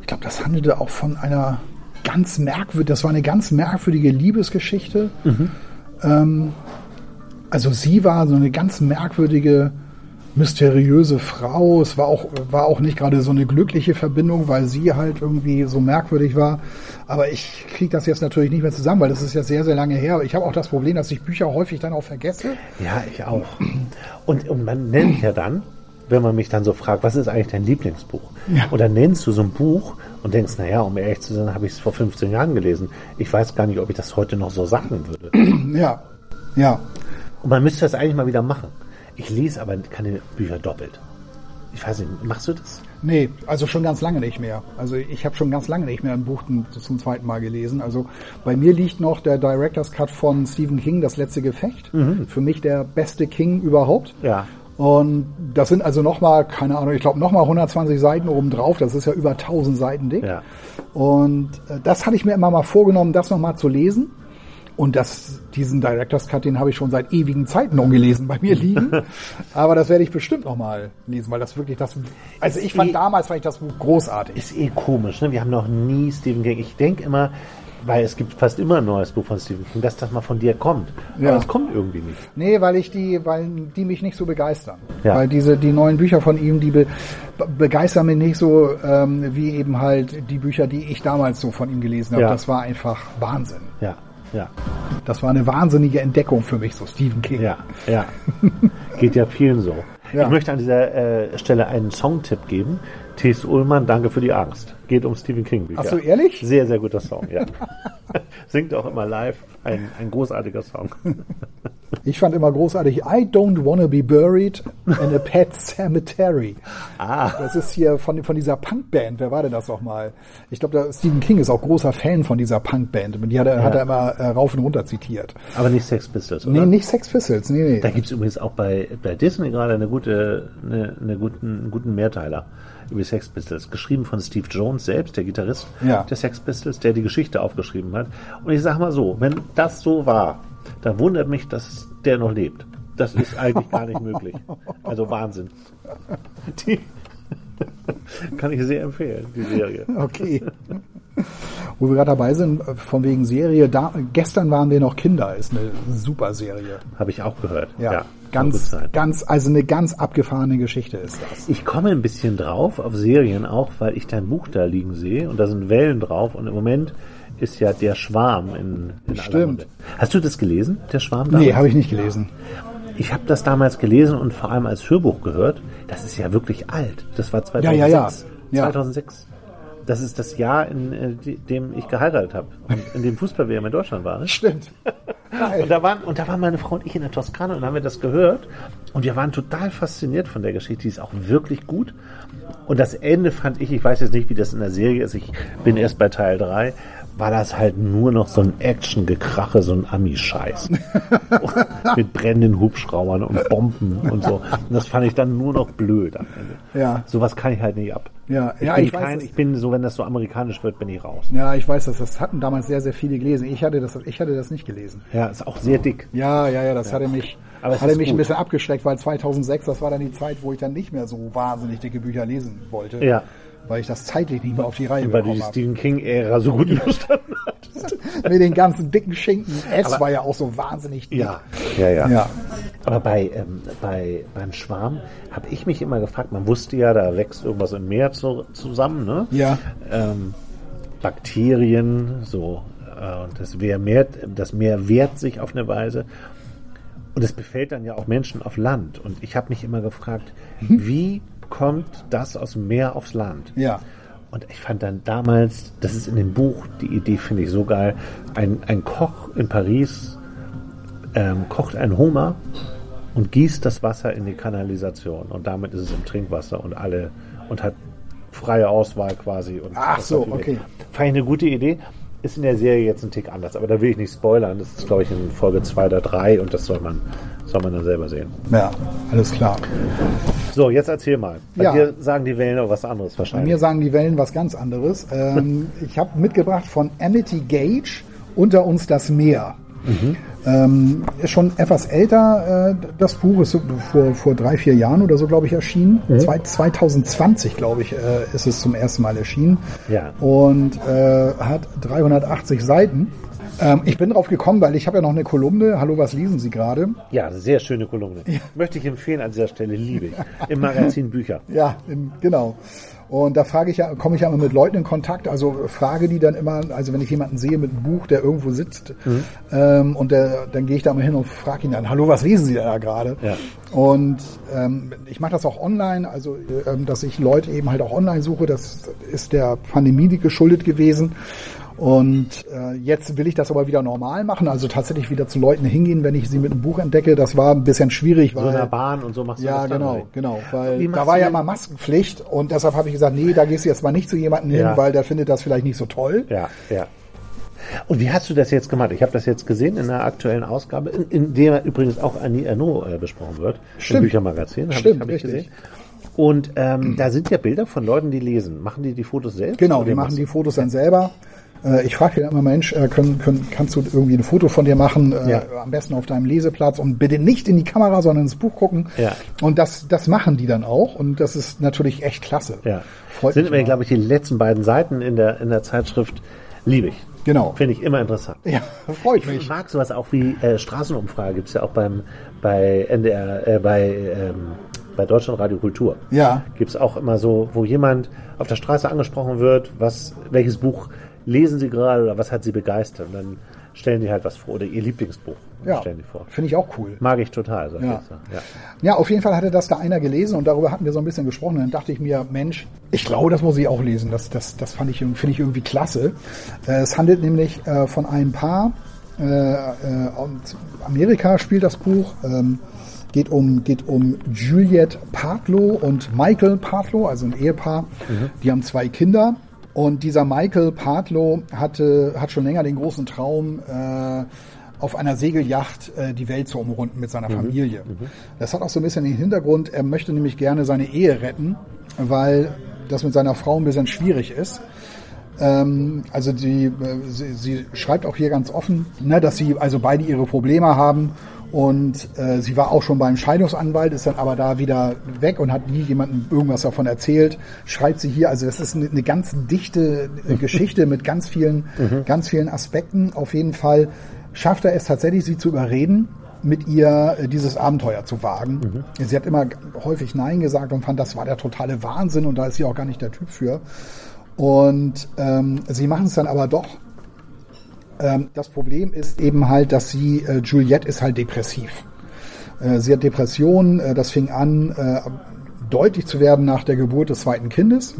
ich glaube, das handelte auch von einer ganz merkwürdigen, das war eine ganz merkwürdige Liebesgeschichte. Mhm. Ähm, also sie war so eine ganz merkwürdige, mysteriöse Frau. Es war auch, war auch nicht gerade so eine glückliche Verbindung, weil sie halt irgendwie so merkwürdig war. Aber ich kriege das jetzt natürlich nicht mehr zusammen, weil das ist ja sehr, sehr lange her. Ich habe auch das Problem, dass ich Bücher häufig dann auch vergesse. Ja, ich auch. Und, und man nennt ja dann, wenn man mich dann so fragt, was ist eigentlich dein Lieblingsbuch? Ja. Und dann nennst du so ein Buch und denkst, naja, um ehrlich zu sein, habe ich es vor 15 Jahren gelesen. Ich weiß gar nicht, ob ich das heute noch so sagen würde. Ja, ja. Und man müsste das eigentlich mal wieder machen. Ich lese aber keine Bücher doppelt. Ich weiß nicht, machst du das? Nee, also schon ganz lange nicht mehr. Also ich habe schon ganz lange nicht mehr ein Buch zum- zweiten Mal gelesen. Also bei mir liegt noch der Director's Cut von Stephen King, Das letzte Gefecht. Für mich der beste King überhaupt. Ja. Und das sind also nochmal, keine Ahnung, ich glaube nochmal 120 Seiten obendrauf. Das ist ja über 1000 Seiten dick. Ja. Und äh, das hatte ich mir immer mal vorgenommen, das nochmal zu lesen. Und das, diesen Director's Cut, den habe ich schon seit ewigen Zeiten ungelesen bei mir liegen. Aber das werde ich bestimmt nochmal lesen, weil das wirklich das, also ich fand eh- damals fand ich das Buch großartig. Ist eh komisch, ne? Wir haben noch nie Stephen King. Ich denke immer, weil es gibt fast immer ein neues Buch von Stephen King, dass das mal von dir kommt. Ja. Aber es kommt irgendwie nicht. Nee, weil ich die, weil die mich nicht so begeistern. Ja. Weil diese, die neuen Bücher von ihm, die be- begeistern mich nicht so, ähm, wie eben halt die Bücher, die ich damals so von ihm gelesen habe. Ja. Das war einfach Wahnsinn. Ja, ja, Das war eine wahnsinnige Entdeckung für mich, so Stephen King. ja, ja. Geht ja vielen so. Ja. Ich möchte an dieser äh, Stelle einen Songtipp geben. T.S. Ullmann, Danke für die Angst. Geht um Stephen King Bücher. Ach so, ehrlich? Sehr, sehr guter Song, ja. Singt auch immer live. Ein, ein großartiger Song. Ich fand immer großartig, I don't wanna be buried in a pet cemetery. Ah. Das ist hier von, von dieser Punkband. Wer war denn das nochmal? Ich glaube, Stephen King ist auch großer Fan von dieser Punkband. Die hat er, hat er immer äh, rauf und runter zitiert. Aber nicht Sex Pistols, oder? Nee, nicht Sex Pistols. Nee, nee. Da gibt es übrigens auch bei, bei Disney gerade eine gute, eine, eine guten, einen guten Mehrteiler über die Sex Pistols. Geschrieben von Steve Jones selbst, der Gitarrist Ja. der Sex Pistols, der die Geschichte aufgeschrieben hat. Und ich sag mal so, wenn das so war, dann wundert mich, dass der noch lebt. Das ist eigentlich gar nicht möglich. Also Wahnsinn. Die kann ich sehr empfehlen, die Serie. Okay. Wo wir gerade dabei sind, von wegen Serie, da, gestern waren wir noch Kinder, ist eine super Serie. Habe ich auch gehört. Ja, gut ganz, ganz, also eine ganz abgefahrene Geschichte ist das. Ich komme ein bisschen drauf auf Serien auch, weil ich dein Buch da liegen sehe und da sind Wellen drauf und im Moment ist ja der Schwarm in, in Stimmt. Hast du das gelesen, der Schwarm? Nee, habe ich nicht gelesen. Ich habe das damals gelesen und vor allem als Hörbuch gehört. Das ist ja wirklich alt. Das war 2006. Ja, ja, ja. Ja. 2006. Das ist das Jahr, in äh, dem ich geheiratet habe in dem Fußball-WM in Deutschland war. Ne? Stimmt. Und da, waren, und da waren meine Frau und ich in der Toskana und haben wir das gehört. Und wir waren total fasziniert von der Geschichte. Die ist auch wirklich gut. Und das Ende fand ich, ich weiß jetzt nicht, wie das in der Serie ist, ich bin erst bei Teil 3, war das halt nur noch so ein Action-Gekrache, so ein Ami-Scheiß. Mit brennenden Hubschraubern und Bomben und so. Und das fand ich dann nur noch blöd am Ende. Ja. Sowas kann ich halt nicht ab. Ja, ich, ja, bin ich weiß kein, es. ich bin so, wenn das so amerikanisch wird, bin ich raus. Ja, ich weiß das. Das hatten damals sehr, sehr viele gelesen. Ich hatte das, ich hatte das nicht gelesen. Ja, ist auch sehr dick. Ja, ja, ja, das hatte mich, Aber hatte mich ein gut. bisschen abgeschreckt, weil 2006, das war dann die Zeit, wo ich dann nicht mehr so wahnsinnig dicke Bücher lesen wollte. Ja. Weil ich das zeitlich nicht mehr auf die Reihe Weil du die bekommen habe. Stephen King-Ära so gut überstanden hast. Mit den ganzen dicken Schinken. S Aber- war ja auch so wahnsinnig dick. Ja, ja, ja. Ja. Aber bei, ähm, bei, beim Schwarm habe ich mich immer gefragt, man wusste ja, da wächst irgendwas im Meer zu, zusammen, ne? Ja. Ähm, Bakterien, so, äh, und das Meer, mehrt, das Meer wehrt sich auf eine Weise. Und es befällt dann ja auch Menschen auf Land. Und ich habe mich immer gefragt, wie kommt das aus dem Meer aufs Land? Ja. Und ich fand dann damals, das ist in dem Buch, die Idee finde ich so geil, ein, ein Koch in Paris ähm, kocht einen Hummer und gießt das Wasser in die Kanalisation. Und damit ist es im Trinkwasser und alle und hat freie Auswahl quasi. Und Ach so, okay. Fand ich eine gute Idee. Ist in der Serie jetzt ein Tick anders, aber da will ich nicht spoilern. Das ist, glaube ich, in Folge 2 oder 3 und das soll man, soll man dann selber sehen. Ja, alles klar. So, jetzt erzähl mal. Bei Ja. dir sagen die Wellen auch was anderes Bei wahrscheinlich. mir sagen die Wellen was ganz anderes. Ähm, ich habe mitgebracht von Amity Gage, Unter uns das Meer. Ähm, ist schon etwas älter, äh, das Buch ist so vor, vor drei, vier Jahren oder so, glaube ich, erschienen. Zwei, 2020, glaube ich, äh, ist es zum ersten Mal erschienen. Ja. Und äh, hat 380 Seiten. Ähm, ich bin drauf gekommen, weil ich habe ja noch eine Kolumne. Hallo, was lesen Sie gerade? Ja, sehr schöne Kolumne. Möchte ich empfehlen an dieser Stelle, liebe ich. Im Magazin Bücher. Ja, im, genau. Und da frage ich ja, komme ich ja immer mit Leuten in Kontakt, also frage die dann immer, also wenn ich jemanden sehe mit einem Buch, der irgendwo sitzt, ähm, und der, dann gehe ich da mal hin und frage ihn dann, hallo, was lesen Sie da gerade? Ja. Und ähm, ich mache das auch online, also ähm, dass ich Leute eben halt auch online suche, das ist der Pandemie geschuldet gewesen. Und äh, jetzt will ich das aber wieder normal machen, also tatsächlich wieder zu Leuten hingehen, wenn ich sie mit einem Buch entdecke. Das war ein bisschen schwierig, So weil in der Bahn und so machst du ja, das dann genau, nicht. genau. Wie Weil machst da war ja mal Maskenpflicht und deshalb habe ich gesagt, nee, da gehst du jetzt mal nicht zu jemandem hin, Ja. weil der findet das vielleicht nicht so toll. Ja, ja. Und wie hast du das jetzt gemacht? Ich habe das jetzt gesehen in der aktuellen Ausgabe, in, in der übrigens auch Annie Ernaux äh, besprochen wird. Stimmt. Im Büchermagazin. Hab Stimmt, ich, hab ich richtig. gesehen. Und ähm, da sind ja Bilder von Leuten, die lesen. Machen die die Fotos selbst? Genau, die machen die Fotos dann selber. Äh, Ich frage dann immer, Mensch, äh, können, können, kannst du irgendwie ein Foto von dir machen? Äh, Ja. Am besten auf deinem Leseplatz und bitte nicht in die Kamera, sondern ins Buch gucken. Ja. Und das, das machen die dann auch und das ist natürlich echt klasse. Ja. Freut sind mir, glaube ich, die letzten beiden Seiten in der, in der Zeitschrift liebe ich. Genau. Finde ich immer interessant. Ja, freut Ich mich. mag sowas auch wie äh, Straßenumfrage, gibt's ja auch beim bei NDR, äh, bei, ähm, bei Deutschland Radio Kultur. Ja. Gibt's auch immer so, wo jemand auf der Straße angesprochen wird, was, welches Buch lesen sie gerade oder was hat sie begeistert. Und dann stellen die halt was vor. Oder ihr Lieblingsbuch Ja, stellen die vor. finde ich auch cool. Mag ich total. So Ja. ja. Ja. Ja, auf jeden Fall hatte das da einer gelesen und darüber hatten wir so ein bisschen gesprochen. Und dann dachte ich mir, Mensch, ich glaube, das muss ich auch lesen. Das, das, das fand ich, irgendwie- finde ich irgendwie klasse. Äh, Es handelt nämlich äh, von einem Paar. Äh, und Amerika spielt das Buch. Ähm, geht um geht um Juliette Partlow und Michael Partlow, also ein Ehepaar. Die haben zwei Kinder. Und dieser Michael Partlow hatte, hat schon länger den großen Traum, äh, auf einer Segelyacht äh, die Welt zu umrunden mit seiner Familie. Das hat auch so ein bisschen den Hintergrund, er möchte nämlich gerne seine Ehe retten, weil das mit seiner Frau ein bisschen schwierig ist. Ähm, also die, äh, sie, sie schreibt auch hier ganz offen, ne, dass sie also beide ihre Probleme haben und äh, sie war auch schon beim Scheidungsanwalt, ist dann aber da wieder weg und hat nie jemandem irgendwas davon erzählt. Schreibt sie hier, also das ist eine, eine ganz dichte Geschichte mit ganz vielen, ganz vielen Aspekten. Auf jeden Fall schafft er es tatsächlich, sie zu überreden, mit ihr äh, dieses Abenteuer zu wagen. Sie hat immer häufig Nein gesagt und fand, das war der totale Wahnsinn und da ist sie auch gar nicht der Typ für. Und ähm, sie machen es dann aber doch. Ähm, das Problem ist eben halt, dass sie, äh, Juliette ist halt depressiv. Äh, sie hat Depressionen, äh, das fing an äh, deutlich zu werden nach der Geburt des zweiten Kindes,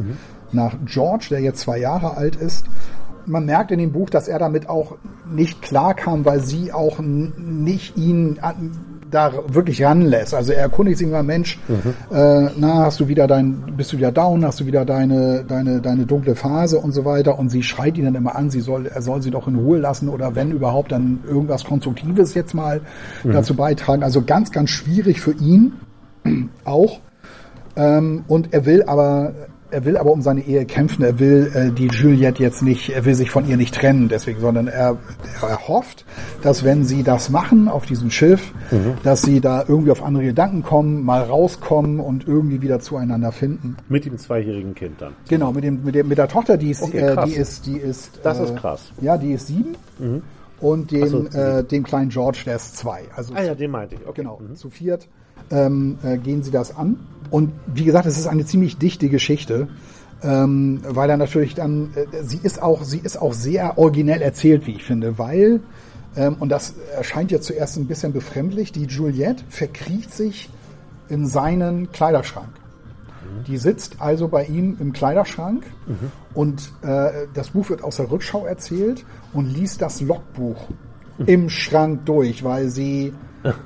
nach George, der jetzt zwei Jahre alt ist. Man merkt in dem Buch, dass er damit auch nicht klarkam, weil sie auch nicht ihn an, da wirklich ranlässt. Also er erkundigt sich immer, Mensch, äh, na, hast du wieder dein, bist du wieder down, hast du wieder deine, deine, deine dunkle Phase und so weiter. Und sie schreit ihn dann immer an, sie soll, er soll sie doch in Ruhe lassen oder wenn überhaupt dann irgendwas Konstruktives jetzt mal dazu beitragen. Also ganz, ganz schwierig für ihn auch. Ähm, und er will aber, er will aber um seine Ehe kämpfen. Er will äh, die Juliette jetzt nicht, er will sich von ihr nicht trennen, deswegen, sondern er, er hofft, dass wenn sie das machen auf diesem Schiff, dass sie da irgendwie auf andere Gedanken kommen, mal rauskommen und irgendwie wieder zueinander finden. Mit dem zweijährigen Kind dann. Genau, mit dem, mit dem, mit der Tochter, die ist, Okay, äh, die ist, die ist, Das äh, ist krass. Ja, die ist sieben. Und dem, so, äh, dem kleinen George, der ist zwei. Also Ah ja, den meinte ich. Okay. Genau, zu viert ähm, äh, gehen sie das an. Und wie gesagt, es ist eine ziemlich dichte Geschichte, ähm, weil er natürlich dann, äh, sie ist auch, sie ist auch sehr originell erzählt, wie ich finde, weil, ähm, und das erscheint ja zuerst ein bisschen befremdlich, die Juliette verkriecht sich in seinen Kleiderschrank. Die sitzt also bei ihm im Kleiderschrank und äh, das Buch wird aus der Rückschau erzählt und liest das Logbuch im Schrank durch, weil sie,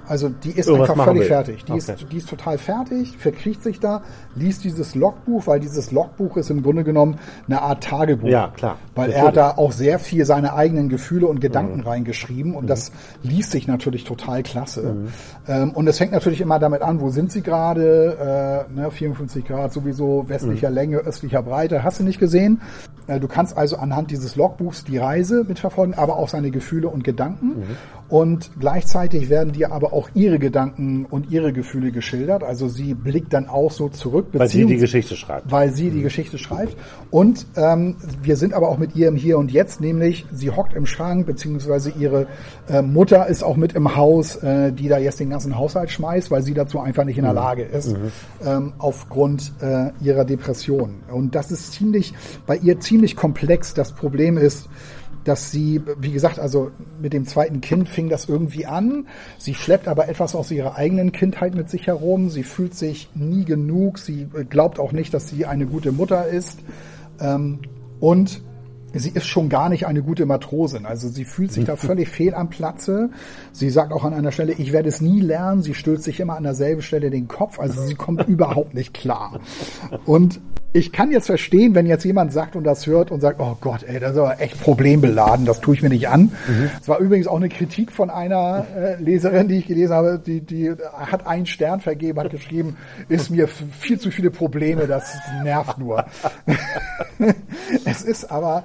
also die ist einfach völlig will. fertig. Die, Okay. ist, die ist total fertig, verkriecht sich da, liest dieses Logbuch, weil dieses Logbuch ist im Grunde genommen eine Art Tagebuch. Ja, klar. Weil er Natürlich. hat da auch sehr viel seine eigenen Gefühle und Mhm. Gedanken reingeschrieben und das liest sich natürlich total klasse. Mhm. Ähm, und es fängt natürlich immer damit an, wo sind sie gerade? Äh, ne, 54 Grad sowieso, Mhm. westlicher Länge, östlicher Breite. Hast du nicht gesehen? Äh, du kannst also anhand dieses Logbuchs die Reise mitverfolgen, aber auch seine Gefühle und Gedanken. Mhm. Und gleichzeitig werden dir aber auch ihre Gedanken und ihre Gefühle geschildert. Also sie blickt dann auch so zurück. Weil sie die Geschichte schreibt. weil sie die Geschichte schreibt. Und ähm, wir sind aber auch mit ihr im Hier und Jetzt, nämlich sie hockt im Schrank, beziehungsweise ihre äh, Mutter ist auch mit im Haus, äh, die da jetzt den ganzen Haushalt schmeißt, weil sie dazu einfach nicht in der Lage ist, ähm, aufgrund äh, ihrer Depression. Und das ist ziemlich, bei ihr ziemlich komplex. Das Problem ist, dass sie, wie gesagt, also mit dem zweiten Kind fing das irgendwie an. Sie schleppt aber etwas aus ihrer eigenen Kindheit mit sich herum. Sie fühlt sich nie genug. Sie glaubt auch nicht, dass sie eine gute Mutter ist. Ähm, und sie ist schon gar nicht eine gute Matrosin. Also sie fühlt sich da völlig fehl am Platze. Sie sagt auch an einer Stelle, ich werde es nie lernen. Sie stößt sich immer an derselben Stelle den Kopf. Also sie kommt überhaupt nicht klar. Und ich kann jetzt verstehen, wenn jetzt jemand sagt und das hört und sagt, oh Gott, ey, das ist aber echt problembeladen, das tue ich mir nicht an. Es war übrigens auch eine Kritik von einer äh, Leserin, die ich gelesen habe, die, die hat einen Stern vergeben, hat geschrieben, ist mir viel zu viele Probleme, das nervt nur. es ist aber,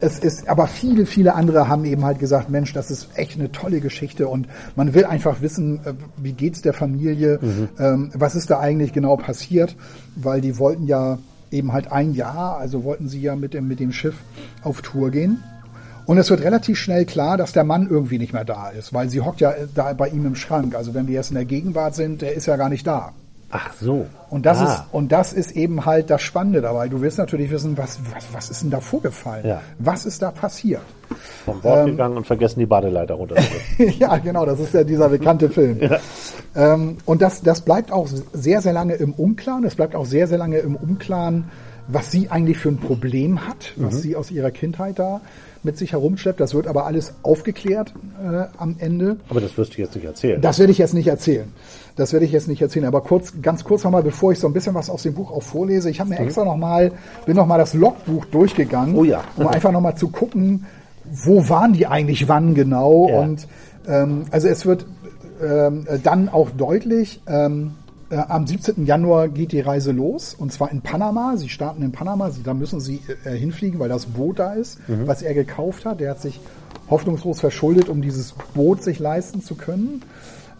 es ist, aber viele, viele andere haben eben halt gesagt, Mensch, das ist echt eine tolle Geschichte und man will einfach wissen, äh, wie geht's der Familie, ähm, was ist da eigentlich genau passiert, weil die wollten ja eben halt ein Jahr, also wollten sie ja mit dem, mit dem Schiff auf Tour gehen. Und es wird relativ schnell klar, dass der Mann irgendwie nicht mehr da ist, weil sie hockt ja da bei ihm im Schrank. Also wenn wir jetzt in der Gegenwart sind, der ist ja gar nicht da. Ach so. Und das Ah. ist und das ist eben halt das Spannende dabei. Du willst natürlich wissen, was was was ist denn da vorgefallen? Ja. Was ist da passiert? Vom Bord Ähm. gegangen und vergessen die Badeleiter runter. ja, genau, das ist ja dieser bekannte Film. Ähm, und das, das bleibt auch sehr, sehr lange im Unklaren. Es bleibt auch sehr, sehr lange im Unklaren, was sie eigentlich für ein Problem hat, was sie aus ihrer Kindheit da mit sich herumschleppt. Das wird aber alles aufgeklärt äh, am Ende. Aber das wirst du jetzt nicht erzählen. Das werde ich jetzt nicht erzählen. Das werde ich jetzt nicht erzählen. Aber kurz, ganz kurz nochmal, bevor ich so ein bisschen was aus dem Buch auch vorlese. Ich habe mir extra nochmal, bin nochmal das Logbuch durchgegangen, Oh ja. um einfach nochmal zu gucken, wo waren die eigentlich wann genau. Ja. Und ähm, also es wird ähm, dann auch deutlich, ähm, äh, am 17. Januar geht die Reise los und zwar in Panama. Sie starten in Panama, sie, da müssen sie äh, hinfliegen, weil das Boot da ist, was er gekauft hat. Der hat sich hoffnungslos verschuldet, um dieses Boot sich leisten zu können.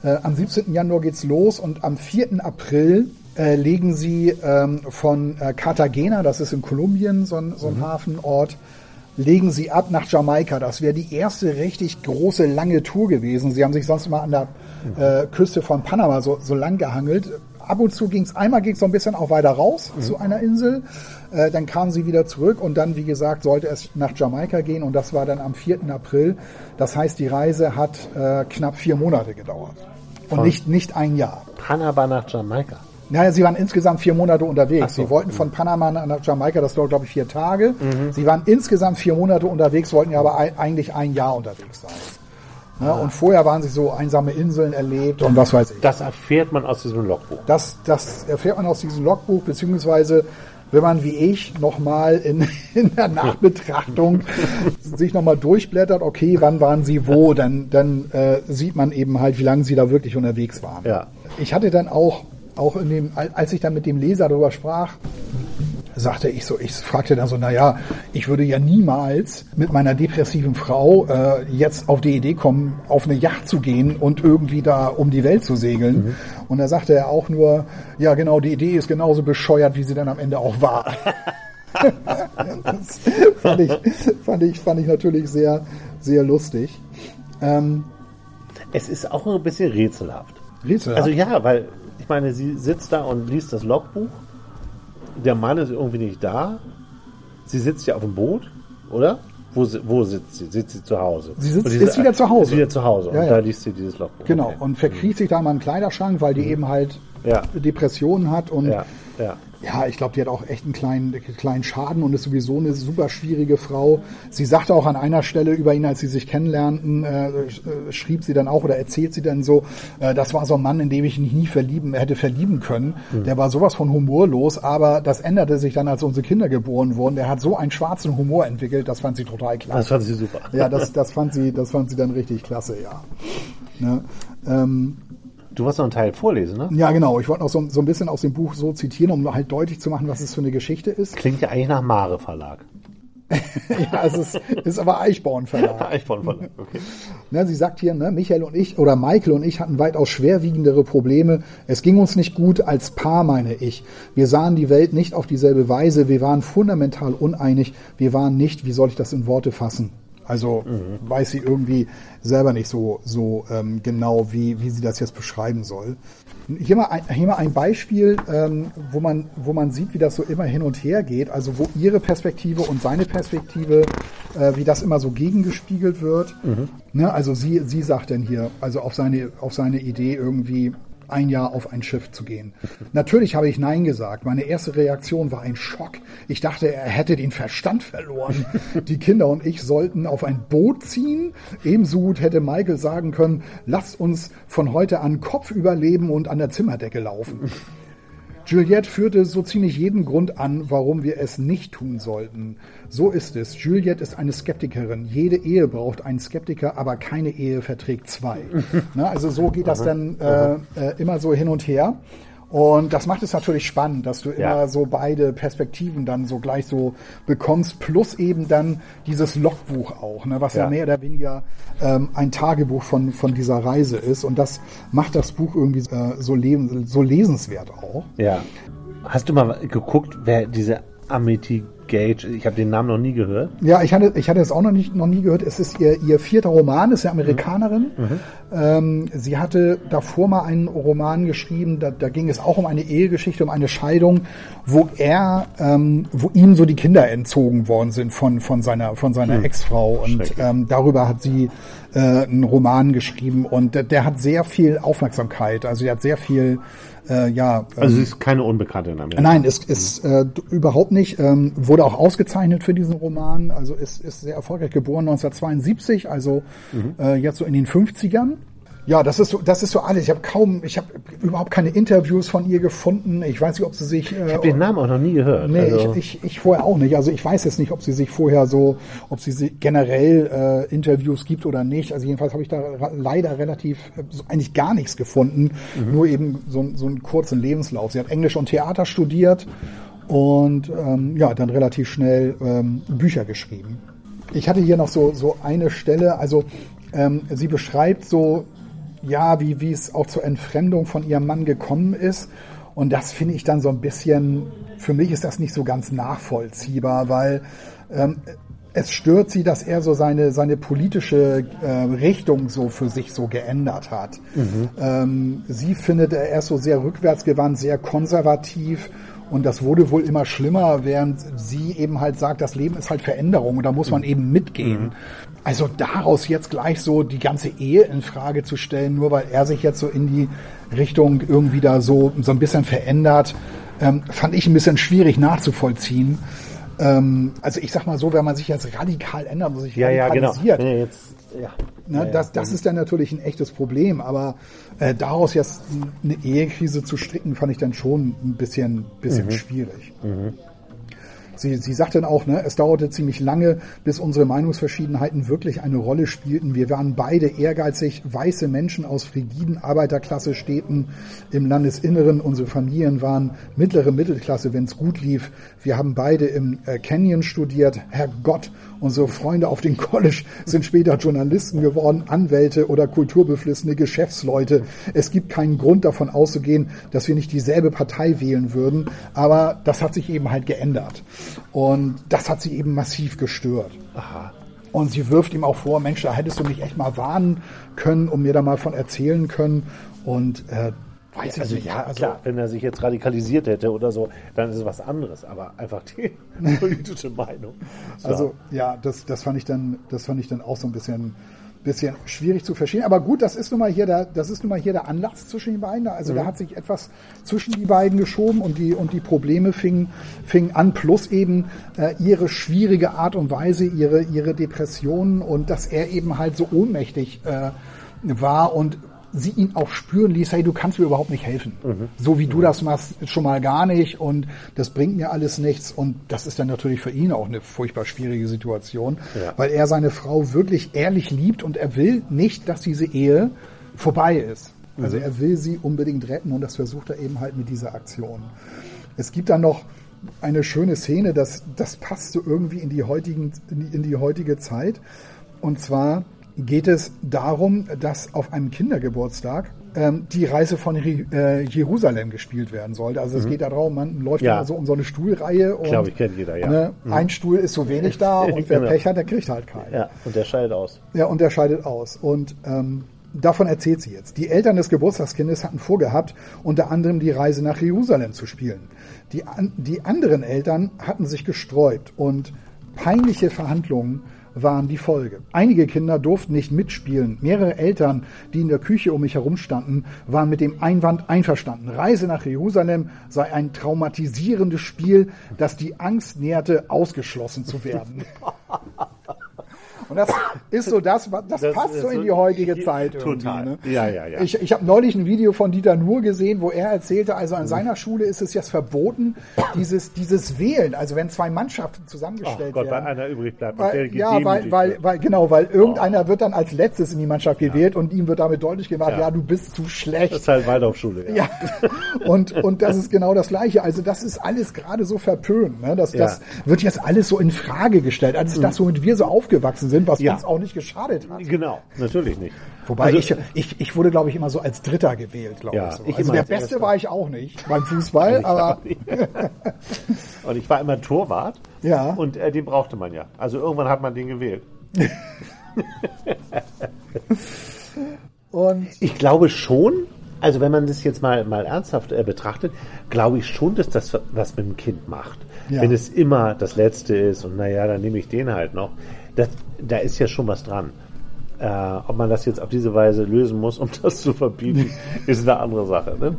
Äh, am 17. Januar geht's los und am 4. April äh, legen sie ähm, von äh, Cartagena, das ist in Kolumbien so ein, so ein Hafenort, legen sie ab nach Jamaika. Das wäre die erste richtig große, lange Tour gewesen. Sie haben sich sonst immer an der äh, Küste von Panama so, so lang gehangelt. Ab und zu ging es, einmal ging es so ein bisschen auch weiter raus zu einer Insel. Äh, dann kamen sie wieder zurück und dann, wie gesagt, sollte es nach Jamaika gehen und das war dann am 4. April. Das heißt, die Reise hat äh, knapp vier Monate gedauert. Und Von- nicht, nicht ein Jahr. Panama nach Jamaika. Naja, sie waren insgesamt vier Monate unterwegs. So. Mhm. Sie wollten von Panama nach Jamaika, das dauert, glaube ich, vier Tage. Sie waren insgesamt vier Monate unterwegs, wollten ja aber ei- eigentlich ein Jahr unterwegs sein. Ja, und vorher waren sie so einsame Inseln erlebt und was weiß ich. Das erfährt man aus diesem Logbuch. Das, das erfährt man aus diesem Logbuch, beziehungsweise wenn man wie ich nochmal in, in der Nachbetrachtung sich nochmal durchblättert, okay, wann waren sie wo, dann, dann äh, sieht man eben halt, wie lange sie da wirklich unterwegs waren. Ja. Ich hatte dann auch, auch in dem, als ich dann mit dem Leser darüber sprach, sagte ich so, ich fragte dann so, na ja, ich würde ja niemals mit meiner depressiven Frau äh, jetzt auf die Idee kommen, auf eine Yacht zu gehen und irgendwie da um die Welt zu segeln. Und da sagte er auch nur, ja genau, die Idee ist genauso bescheuert, wie sie dann am Ende auch war. das fand ich, fand ich, fand ich natürlich sehr, sehr lustig. Ähm, Es ist auch ein bisschen rätselhaft. Rätselhaft? Also ja, weil ich meine, sie sitzt da und liest das Logbuch. Der Mann ist irgendwie nicht da. Sie sitzt ja auf dem Boot, oder? Wo, wo sitzt sie? Sitzt sie zu Hause? Sie sitzt- diese- ist wieder zu Hause. Ist wieder zu Hause. Ja, und ja. da liest sie dieses Logbuch. genau, Okay. und verkriecht sich da mal im Kleiderschrank, weil die eben halt Ja. Depressionen hat und Ja, ja. Ja, ich glaube, die hat auch echt einen kleinen, kleinen Schaden und ist sowieso eine super schwierige Frau. Sie sagte auch an einer Stelle über ihn, als sie sich kennenlernten, äh, äh, schrieb sie dann auch oder erzählt sie dann so, äh, das war so ein Mann, in dem ich mich nie verlieben, hätte verlieben können. Der war sowas von humorlos, aber das änderte sich dann, als unsere Kinder geboren wurden. Der hat so einen schwarzen Humor entwickelt, das fand sie total klasse. Das fand sie super. Ja, das, das fand sie, das fand sie dann richtig klasse, ja. Ne? Ähm, Du wolltest noch einen Teil vorlesen, ne? ja, genau. Ich wollte noch so, so ein bisschen aus dem Buch so zitieren, um halt deutlich zu machen, was es für eine Geschichte ist. Klingt ja eigentlich nach Mare Verlag. Ja, es ist, ist aber Eichborn Verlag. Eichborn Verlag, okay. Ne, sie sagt hier, ne, Michael und ich oder Michael und ich hatten weitaus schwerwiegendere Probleme. Es ging uns nicht gut als Paar, meine ich. Wir sahen die Welt nicht auf dieselbe Weise. Wir waren fundamental uneinig. Wir waren nicht, wie soll ich das in Worte fassen? Also weiß sie irgendwie selber nicht so, so ähm, genau, wie, wie sie das jetzt beschreiben soll. Hier mal ein, hier mal ein Beispiel, ähm, wo, man, wo man sieht, wie das so immer hin und her geht. Also wo ihre Perspektive und seine Perspektive, äh, wie das immer so gegengespiegelt wird. Ne, also sie, sie sagt denn hier, also auf seine, auf seine Idee irgendwie ein Jahr auf ein Schiff zu gehen. Natürlich habe ich Nein gesagt. Meine erste Reaktion war ein Schock. Ich dachte, er hätte den Verstand verloren. Die Kinder und ich sollten auf ein Boot ziehen. Ebenso gut hätte Michael sagen können, lasst uns von heute an Kopf überleben und an der Zimmerdecke laufen. Juliette führte so ziemlich jeden Grund an, warum wir es nicht tun sollten. So ist es. Juliette ist eine Skeptikerin. Jede Ehe braucht einen Skeptiker, aber keine Ehe verträgt zwei. ne? Also so geht das dann äh, äh, immer so hin und her. Und das macht es natürlich spannend, dass du immer Ja. so beide Perspektiven dann so gleich so bekommst, plus eben dann dieses Logbuch auch, ne, was ja, Ja. mehr oder weniger ähm, ein Tagebuch von, von dieser Reise ist. Und das macht das Buch irgendwie äh, so, leben, so lesenswert auch. Ja. Hast du mal geguckt, wer diese Amity Gage, ich habe den Namen noch nie gehört. Ja, ich hatte, ich hatte es auch noch, nicht, noch nie gehört. Es ist ihr, ihr vierter Roman, ist eine Amerikanerin. Ähm, sie hatte davor mal einen Roman geschrieben, da, da ging es auch um eine Ehegeschichte, um eine Scheidung, wo er, ähm, wo ihm so die Kinder entzogen worden sind von, von seiner, von seiner Ex-Frau. Und ähm, darüber hat sie äh, einen Roman geschrieben und der, der hat sehr viel Aufmerksamkeit. Also er hat sehr viel, äh, ja. Also sie ist keine Unbekannte in Amerika. Nein, ist, ist äh, d- überhaupt nicht. Ähm, wurde auch ausgezeichnet für diesen Roman. Also ist, ist sehr erfolgreich geboren 1972, also äh, jetzt so in den 50ern. Ja, das ist so, das ist so alles. Ich habe kaum, ich habe überhaupt keine Interviews von ihr gefunden. Ich weiß nicht, ob sie sich. Äh, Ich habe den Namen auch noch nie gehört. Nee, also, ich, ich, ich vorher auch nicht. Also ich weiß jetzt nicht, ob sie sich vorher so, ob sie sie generell äh, Interviews gibt oder nicht. Also jedenfalls habe ich da leider relativ äh, eigentlich gar nichts gefunden. Nur eben so, so einen kurzen Lebenslauf. Sie hat Englisch und Theater studiert und ähm, ja, dann relativ schnell ähm, Bücher geschrieben. Ich hatte hier noch so, so eine Stelle, also ähm, sie beschreibt so, ja, wie, wie es auch zur Entfremdung von ihrem Mann gekommen ist. Und das finde ich dann so ein bisschen, für mich ist das nicht so ganz nachvollziehbar, weil ähm, es stört sie, dass er so seine, seine politische äh, Richtung so für sich so geändert hat. Ähm, sie findet, er ist so sehr rückwärtsgewandt, sehr konservativ und das wurde wohl immer schlimmer, während sie eben halt sagt, das Leben ist halt Veränderung und da muss man eben mitgehen. Also daraus jetzt gleich so die ganze Ehe in Frage zu stellen, nur weil er sich jetzt so in die Richtung irgendwie da so, so ein bisschen verändert, ähm, fand ich ein bisschen schwierig nachzuvollziehen. Ähm, also ich sag mal so, wenn man sich jetzt radikal ändert, muss sich ja, ja, genau. radikalisiert, Nee, jetzt, ja. Ne, Ja, das, das ist dann natürlich ein echtes Problem, aber äh, daraus jetzt eine Ehekrise zu stricken, fand ich dann schon ein bisschen, bisschen schwierig. Sie, sie sagt dann auch, ne, es dauerte ziemlich lange, bis unsere Meinungsverschiedenheiten wirklich eine Rolle spielten. Wir waren beide ehrgeizig, weiße Menschen aus frigiden Arbeiterklasse-Städten im Landesinneren. Unsere Familien waren mittlere Mittelklasse, wenn es gut lief. Wir haben beide im äh, Canyon studiert. Herrgott, unsere Freunde auf dem College sind später Journalisten geworden, Anwälte oder kulturbeflissene Geschäftsleute. Es gibt keinen Grund davon auszugehen, dass wir nicht dieselbe Partei wählen würden, aber das hat sich eben halt geändert. Und das hat sie eben massiv gestört. Aha. Und sie wirft ihm auch vor, Mensch, da hättest du mich echt mal warnen können und mir da mal von erzählen können. Und äh, weiß ich Also nicht. ja, klar, wenn er sich jetzt radikalisiert hätte oder so, dann ist es was anderes. Aber einfach die politische Meinung. So. Also ja, das, das fand ich dann, das fand ich dann auch so ein bisschen, bisschen schwierig zu verstehen. Aber gut, das ist nun mal hier der, das ist nun mal hier der Anlass zwischen den beiden. Also da hat sich etwas zwischen die beiden geschoben und die und die Probleme fingen, fingen an. Plus eben äh, ihre schwierige Art und Weise, ihre ihre Depressionen und dass er eben halt so ohnmächtig äh, war und sie ihn auch spüren ließ, hey, du kannst mir überhaupt nicht helfen. So wie du das machst, schon mal gar nicht und das bringt mir alles nichts. Und das ist dann natürlich für ihn auch eine furchtbar schwierige Situation, Ja. weil er seine Frau wirklich ehrlich liebt und er will nicht, dass diese Ehe vorbei ist. Also er will sie unbedingt retten und das versucht er eben halt mit dieser Aktion. Es gibt dann noch eine schöne Szene, das, das passt so irgendwie in die, heutigen, in die, in die heutige Zeit. Und zwar geht es darum, dass auf einem Kindergeburtstag ähm, die Reise von Re- äh, Jerusalem gespielt werden sollte. Also es geht darum, man läuft Mhm. Ja. so um so eine Stuhlreihe und Glaube ich, kennt jeder, ja. ne, ein Stuhl ist zu wenig da und wer Genau. Pech hat, der kriegt halt keinen. Ja, und der scheidet aus. Ja, und der scheidet aus. Und ähm, davon erzählt sie jetzt. Die Eltern des Geburtstagskindes hatten vorgehabt, unter anderem die Reise nach Jerusalem zu spielen. Die, an, die anderen Eltern hatten sich gesträubt und peinliche Verhandlungen waren die Folge. Einige Kinder durften nicht mitspielen. Mehrere Eltern, die in der Küche um mich herum standen, waren mit dem Einwand einverstanden. Reise nach Jerusalem sei ein traumatisierendes Spiel, das die Angst nährte, ausgeschlossen zu werden. Und das ist so das, was- das, Das passt so in die heutige Zeit. Total. Ne? Ja, ja, ja. Ich, ich habe neulich ein Video von Dieter Nuhr gesehen, wo er erzählte, also an seiner Schule ist es jetzt verboten, dieses, dieses Wählen, also wenn zwei Mannschaften zusammengestellt Gott, weil werden. einer übrig bleibt. und der Weil, ja, weil, weil, weil, genau, weil irgendeiner wird dann als letztes in die Mannschaft gewählt und ihm wird damit deutlich gemacht, ja, Ja. du bist zu Das schlecht. ist halt Waldorfschule. Ja. Ja, und, und das ist genau das Gleiche. Also das ist alles gerade so verpönt. Ne? Das, das Ja. wird jetzt alles so in Frage gestellt. Alles das, womit wir so aufgewachsen sind, was Ja. uns auch nicht geschadet hat. Genau, natürlich nicht. Wobei Also- ich, ich, ich wurde, glaube ich, immer so als Dritter gewählt, glaube Ja, ich. So. ich also der Beste war ich auch nicht beim Fußball, Ich aber. Und ich war immer Torwart. Ja. Und äh, den brauchte man ja. Also irgendwann hat man den gewählt. und Ich glaube schon, also wenn man das jetzt mal, mal ernsthaft äh, betrachtet, glaube ich schon, dass das was mit dem Kind macht. Ja. Wenn es immer das Letzte ist und naja, dann nehme ich den halt noch. Das, da ist ja schon was dran. Äh, ob man das jetzt auf diese Weise lösen muss, um das zu verbieten, ist eine andere Sache. Ne?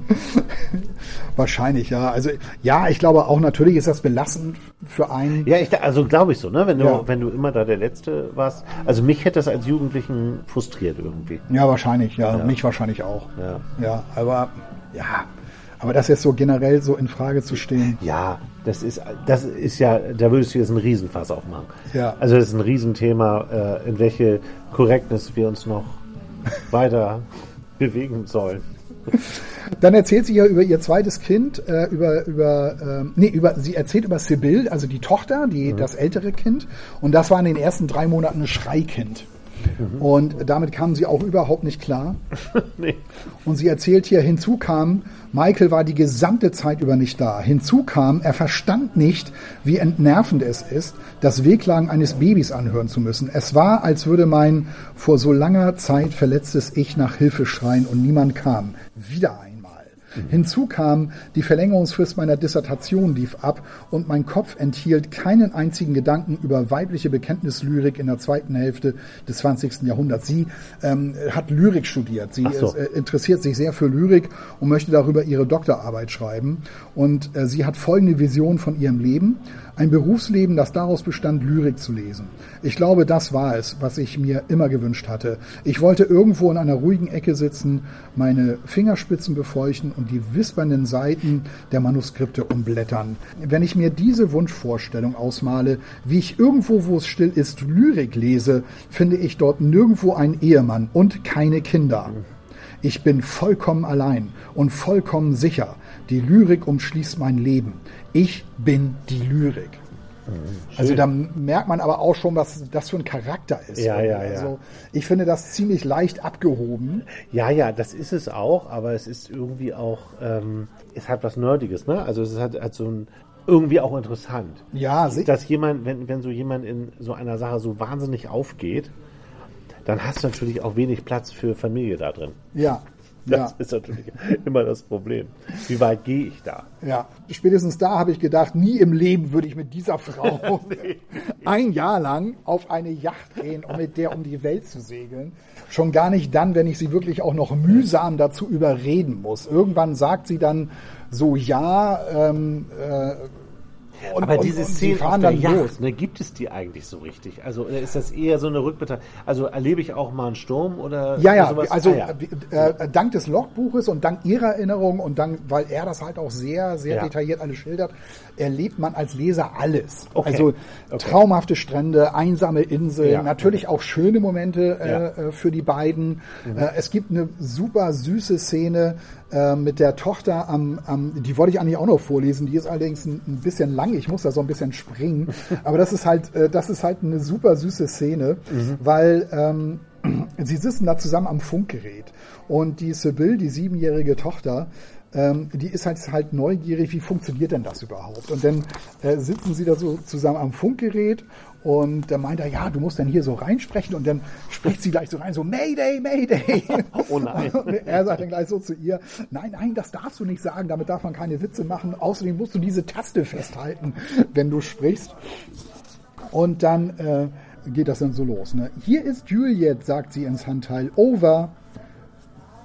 wahrscheinlich, ja. Also ja, ich glaube auch natürlich ist das belastend für einen. Ja, ich, also glaube ich so, ne? Wenn du, Ja. wenn du immer da der Letzte warst. Also mich hätte das als Jugendlichen frustriert irgendwie. Ja, wahrscheinlich, ja. Mich wahrscheinlich auch. Ja. Ja, aber ja. Aber das jetzt so generell so in Frage zu stehen. Ja, das ist, das ist ja, da würdest du jetzt einen Riesenfass aufmachen. Ja. Also das ist ein Riesenthema, äh, in welche Correctness wir uns noch weiter bewegen sollen. Dann erzählt sie ja über ihr zweites Kind, äh, über, über, ähm, nee, über, sie erzählt über Sibyl, also die Tochter, die, das ältere Kind. Und das war in den ersten drei Monaten ein Schreikind. Und damit kamen sie auch überhaupt nicht klar. nee. Und sie erzählt hier, hinzu kam, Michael war die gesamte Zeit über nicht da. Hinzu kam, er verstand nicht, wie entnervend es ist, das Wehklagen eines Babys anhören zu müssen. Es war, als würde mein vor so langer Zeit verletztes Ich nach Hilfe schreien und niemand kam. Wieder einmal. Hinzu kam, die Verlängerungsfrist meiner Dissertation lief ab und mein Kopf enthielt keinen einzigen Gedanken über weibliche Bekenntnislyrik in der zweiten Hälfte des 20. Jahrhunderts. Sie ähm, hat Lyrik studiert. Sie so. ist, äh, interessiert sich sehr für Lyrik und möchte darüber ihre Doktorarbeit schreiben. Und äh, sie hat folgende Vision von ihrem Leben. Ein Berufsleben, das daraus bestand, Lyrik zu lesen. Ich glaube, das war es, was ich mir immer gewünscht hatte. Ich wollte irgendwo in einer ruhigen Ecke sitzen, meine Fingerspitzen befeuchten und die wispernden Seiten der Manuskripte umblättern. Wenn ich mir diese Wunschvorstellung ausmale, wie ich irgendwo, wo es still ist, Lyrik lese, finde ich dort nirgendwo einen Ehemann und keine Kinder. Ich bin vollkommen allein und vollkommen sicher. Die Lyrik umschließt mein Leben. Ich bin die Lyrik. Also da merkt man aber auch schon, was das für ein Charakter ist. Ja, ja, ja. Also ich finde das ziemlich leicht abgehoben. Ja, ja, das ist es auch, aber es ist irgendwie auch, ähm, es hat was Nerdiges, ne? Also es hat, hat so ein, irgendwie auch interessant. Ja, sicher. Dass jemand, wenn, wenn so jemand in so einer Sache so wahnsinnig aufgeht, dann hast du natürlich auch wenig Platz für Familie da drin. Ja. Das Ja, ist natürlich immer das Problem. Wie weit gehe ich da? ja. Spätestens da habe ich gedacht, nie im Leben würde ich mit dieser Frau ein Jahr lang auf eine Yacht gehen, um mit der um die Welt zu segeln. Schon gar nicht dann, wenn ich sie wirklich auch noch mühsam dazu überreden muss. Irgendwann sagt sie dann so, ja, ähm, äh, und, Aber und, diese und sie Szene auf fahren dann Yacht, los. ne, gibt es die eigentlich so richtig? Also äh, ist das eher so eine Rückbetrachtung? Also erlebe ich auch mal einen Sturm oder Ja, ja, sowas? also Ah, ja. Äh, dank des Logbuches und dank ihrer Erinnerung und dank, weil er das halt auch sehr, sehr Ja. detailliert alles schildert, erlebt man als Leser alles. Okay. Also Okay. traumhafte Strände, einsame Inseln, Ja. natürlich auch schöne Momente Ja. Mhm. äh, äh, für die beiden. Äh, es gibt eine super süße Szene äh, mit der Tochter am, am, die wollte ich eigentlich auch noch vorlesen, die ist allerdings ein, ein bisschen lang, ich muss da so ein bisschen springen, aber das ist halt, äh, das ist halt eine super süße Szene, Mhm. weil ähm, sie sitzen da zusammen am Funkgerät und die Sibyl, die siebenjährige Tochter, ähm, die ist halt, halt neugierig, wie funktioniert denn das überhaupt? Und dann äh, sitzen sie da so zusammen am Funkgerät und dann meint er, ja, du musst dann hier so reinsprechen und dann spricht sie gleich so rein, so Mayday, Mayday. Oh nein. Und er sagt dann gleich so zu ihr, nein, nein, das darfst du nicht sagen, damit darf man keine Witze machen. Außerdem musst du diese Taste festhalten, wenn du sprichst. Und dann äh, geht das dann so los. Ne? Hier ist Juliet, sagt sie ins Handteil. Over.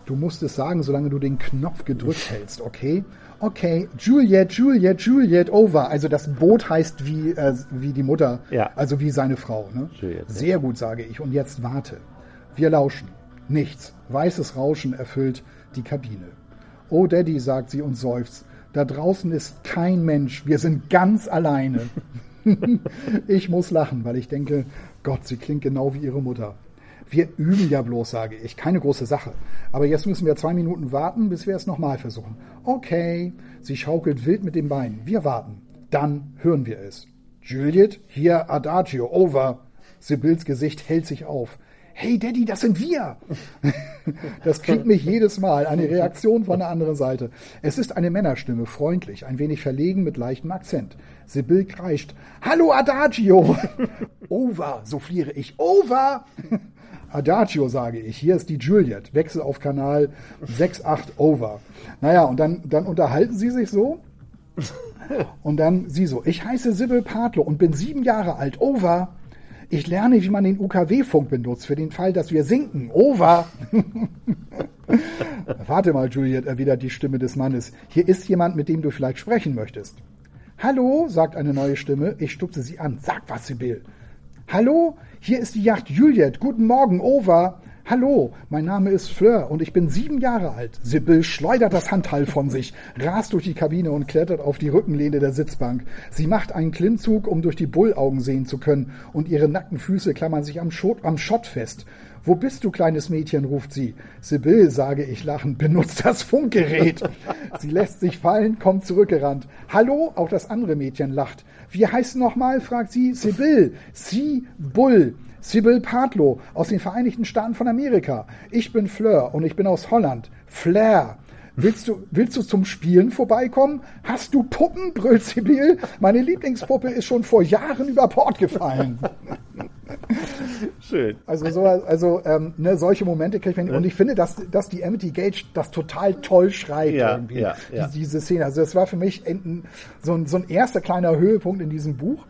Du musst es sagen, solange du den Knopf gedrückt hältst, okay? Okay, Juliet, Juliet, Juliet, over. Also das Boot heißt wie, äh, wie die Mutter, Ja. also wie seine Frau. Ne? Juliet, ja. Sehr gut, sage ich. Und jetzt warte. Wir lauschen. Nichts. Weißes Rauschen erfüllt die Kabine. Oh Daddy, sagt sie und seufzt. Da draußen ist kein Mensch. Wir sind ganz alleine. ich muss lachen, weil ich denke, Gott, sie klingt genau wie ihre Mutter. Wir üben ja bloß, sage ich. Keine große Sache. Aber jetzt müssen wir zwei Minuten warten, bis wir es nochmal versuchen. Okay. Sie schaukelt wild mit dem Bein. Wir warten. Dann hören wir es. Juliet, hier Adagio, over. Sibylls Gesicht hält sich auf. Hey Daddy, das sind wir! Das kriegt mich jedes Mal. Eine Reaktion von der anderen Seite. Es ist eine Männerstimme, freundlich, ein wenig verlegen mit leichtem Akzent. Sibyl kreischt. Hallo Adagio! Over, so fliere ich. Over! Adagio, sage ich. Hier ist die Juliet. Wechsel auf Kanal 68 Over. Naja, und dann, dann unterhalten sie sich so. Und dann sie so. Ich heiße Sibyl Partlo und bin sieben Jahre alt. Over. Ich lerne, wie man den UKW-Funk benutzt, für den Fall, dass wir sinken. Over. Warte mal, Juliet, erwidert die Stimme des Mannes. Hier ist jemand, mit dem du vielleicht sprechen möchtest. Hallo, sagt eine neue Stimme. Ich stupse sie an. Sag was, Sibyl. Hallo, hier ist die Yacht Juliet. Guten Morgen, over. Hallo, mein Name ist Fleur und ich bin sieben Jahre alt. Sibyl schleudert das Handteil von sich, rast durch die Kabine und klettert auf die Rückenlehne der Sitzbank. Sie macht einen Klimmzug, um durch die Bullaugen sehen zu können, und ihre nackten Füße klammern sich am, Schott, am Schott fest. Wo bist du, kleines Mädchen? ruft sie. Sibyl, sage ich lachend, benutzt das Funkgerät. sie lässt sich fallen, kommt zurückgerannt. Hallo, auch das andere Mädchen lacht. Wie heißt nochmal? fragt sie. Sibyl. Sie Bull. Sibyl Partlow aus den Vereinigten Staaten von Amerika. Ich bin Fleur und ich bin aus Holland. Flair. Willst du, willst du zum Spielen vorbeikommen? Hast du Puppen? brüllt Sibyl. Meine Lieblingspuppe ist schon vor Jahren über Bord gefallen. Schön. Also, so, also ähm, ne, solche Momente kriege ich. Und ich finde, dass, dass die Amity Gage das total toll schreibt, Ja, irgendwie, ja, ja. die- diese Szene. Also, das war für mich ein, so, ein, so ein erster kleiner Höhepunkt in diesem Buch.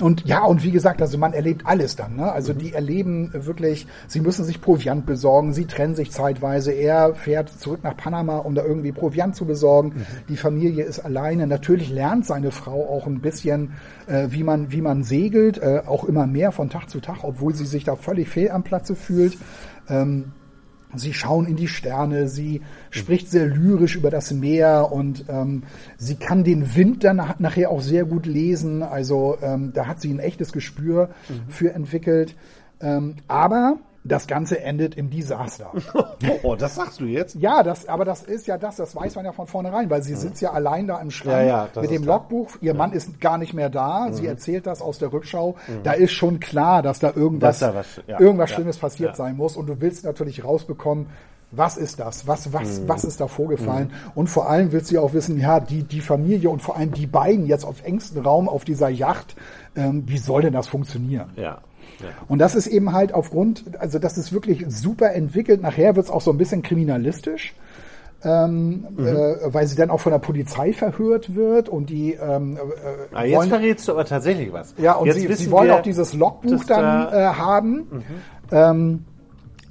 Und ja, und wie gesagt, also man erlebt alles dann. Ne? Also die erleben wirklich, sie müssen sich Proviant besorgen, sie trennen sich zeitweise. Er fährt zurück nach Panama, um da irgendwie Proviant zu besorgen. Die Familie ist alleine. Natürlich lernt seine Frau auch ein bisschen, äh, wie man wie man segelt, äh, auch immer mehr von Tag zu Tag, obwohl sie sich da völlig fehl am Platze fühlt. Ähm, Sie schauen in die Sterne, sie spricht sehr lyrisch über das Meer und ähm, sie kann den Wind dann nach- nachher auch sehr gut lesen. Also ähm, da hat sie ein echtes Gespür für entwickelt. Ähm, aber das Ganze endet im Desaster. Oh, das sagst du jetzt? Ja, das, aber das ist ja das, das weiß man ja von vornherein, weil sie sitzt ja allein da im Schrank Ja, ja, mit dem. Logbuch. Ihr Mann ist gar nicht mehr da. Sie erzählt das aus der Rückschau. Da ist schon klar, dass da irgendwas, Dass da was- irgendwas Schlimmes passiert sein muss. Und du willst natürlich rausbekommen, was ist das? Was, Mhm. was, was ist da vorgefallen? Und vor allem willst du ja auch wissen, ja, die, die Familie und vor allem die beiden jetzt auf engstem Raum auf dieser Yacht, ähm, wie soll denn das funktionieren? Ja. Ja. Und das ist eben halt aufgrund, also das ist wirklich super entwickelt. Nachher wird es auch so ein bisschen kriminalistisch, ähm, Mhm. äh, weil sie dann auch von der Polizei verhört wird und die ähm, äh, Ah, jetzt wollen, verrätst du aber tatsächlich was. ja und sie, sie wollen wir, auch dieses Logbuch dann da- Mhm. äh, haben. Ähm,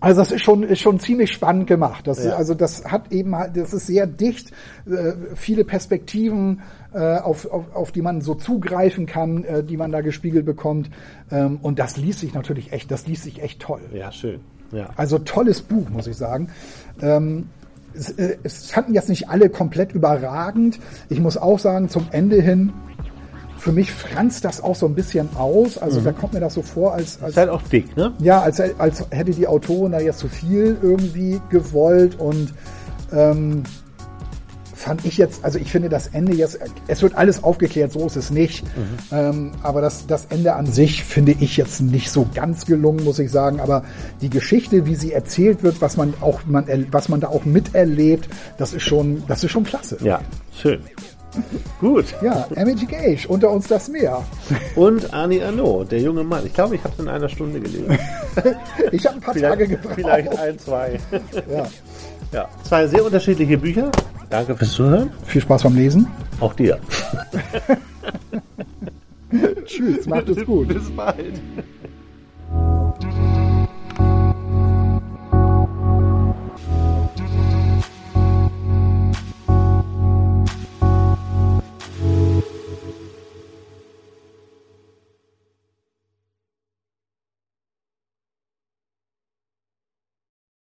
also das ist schon ist schon ziemlich spannend gemacht. Das Ja. also das hat eben halt das ist sehr dicht, äh, viele Perspektiven äh, auf, auf, auf die man so zugreifen kann, äh, die man da gespiegelt bekommt. Ähm, und das liest sich natürlich echt, das liest sich echt toll. Ja, schön. Ja. Also tolles Buch, muss ich sagen. Ähm, es, äh, es fanden jetzt nicht alle komplett überragend. Ich muss auch sagen, zum Ende hin, für mich franzt das auch so ein bisschen aus. Also da kommt mir das so vor, als, als Ist halt auch dick, ne? ja, als, als hätte die Autorin da jetzt zu viel irgendwie gewollt und ähm, fand ich jetzt, also ich finde das Ende jetzt, es wird alles aufgeklärt, so ist es nicht. Ähm, aber das, das Ende an sich finde ich jetzt nicht so ganz gelungen, muss ich sagen. Aber die Geschichte, wie sie erzählt wird, was man auch, man, was man da auch miterlebt, das ist schon, das ist schon klasse. Ja, schön. Gut. Ja, Emmett Gage, unter uns das Meer. Und Arnie Arnaud, der junge Mann. Ich glaube, ich habe es in einer Stunde gelesen. Ich habe ein paar Tage Vielleicht, gebraucht. vielleicht ein, zwei. Ja. Ja, zwei sehr unterschiedliche Bücher. Danke fürs Zuhören. Viel Spaß beim Lesen. Auch dir. Tschüss, macht es gut. Bis bald.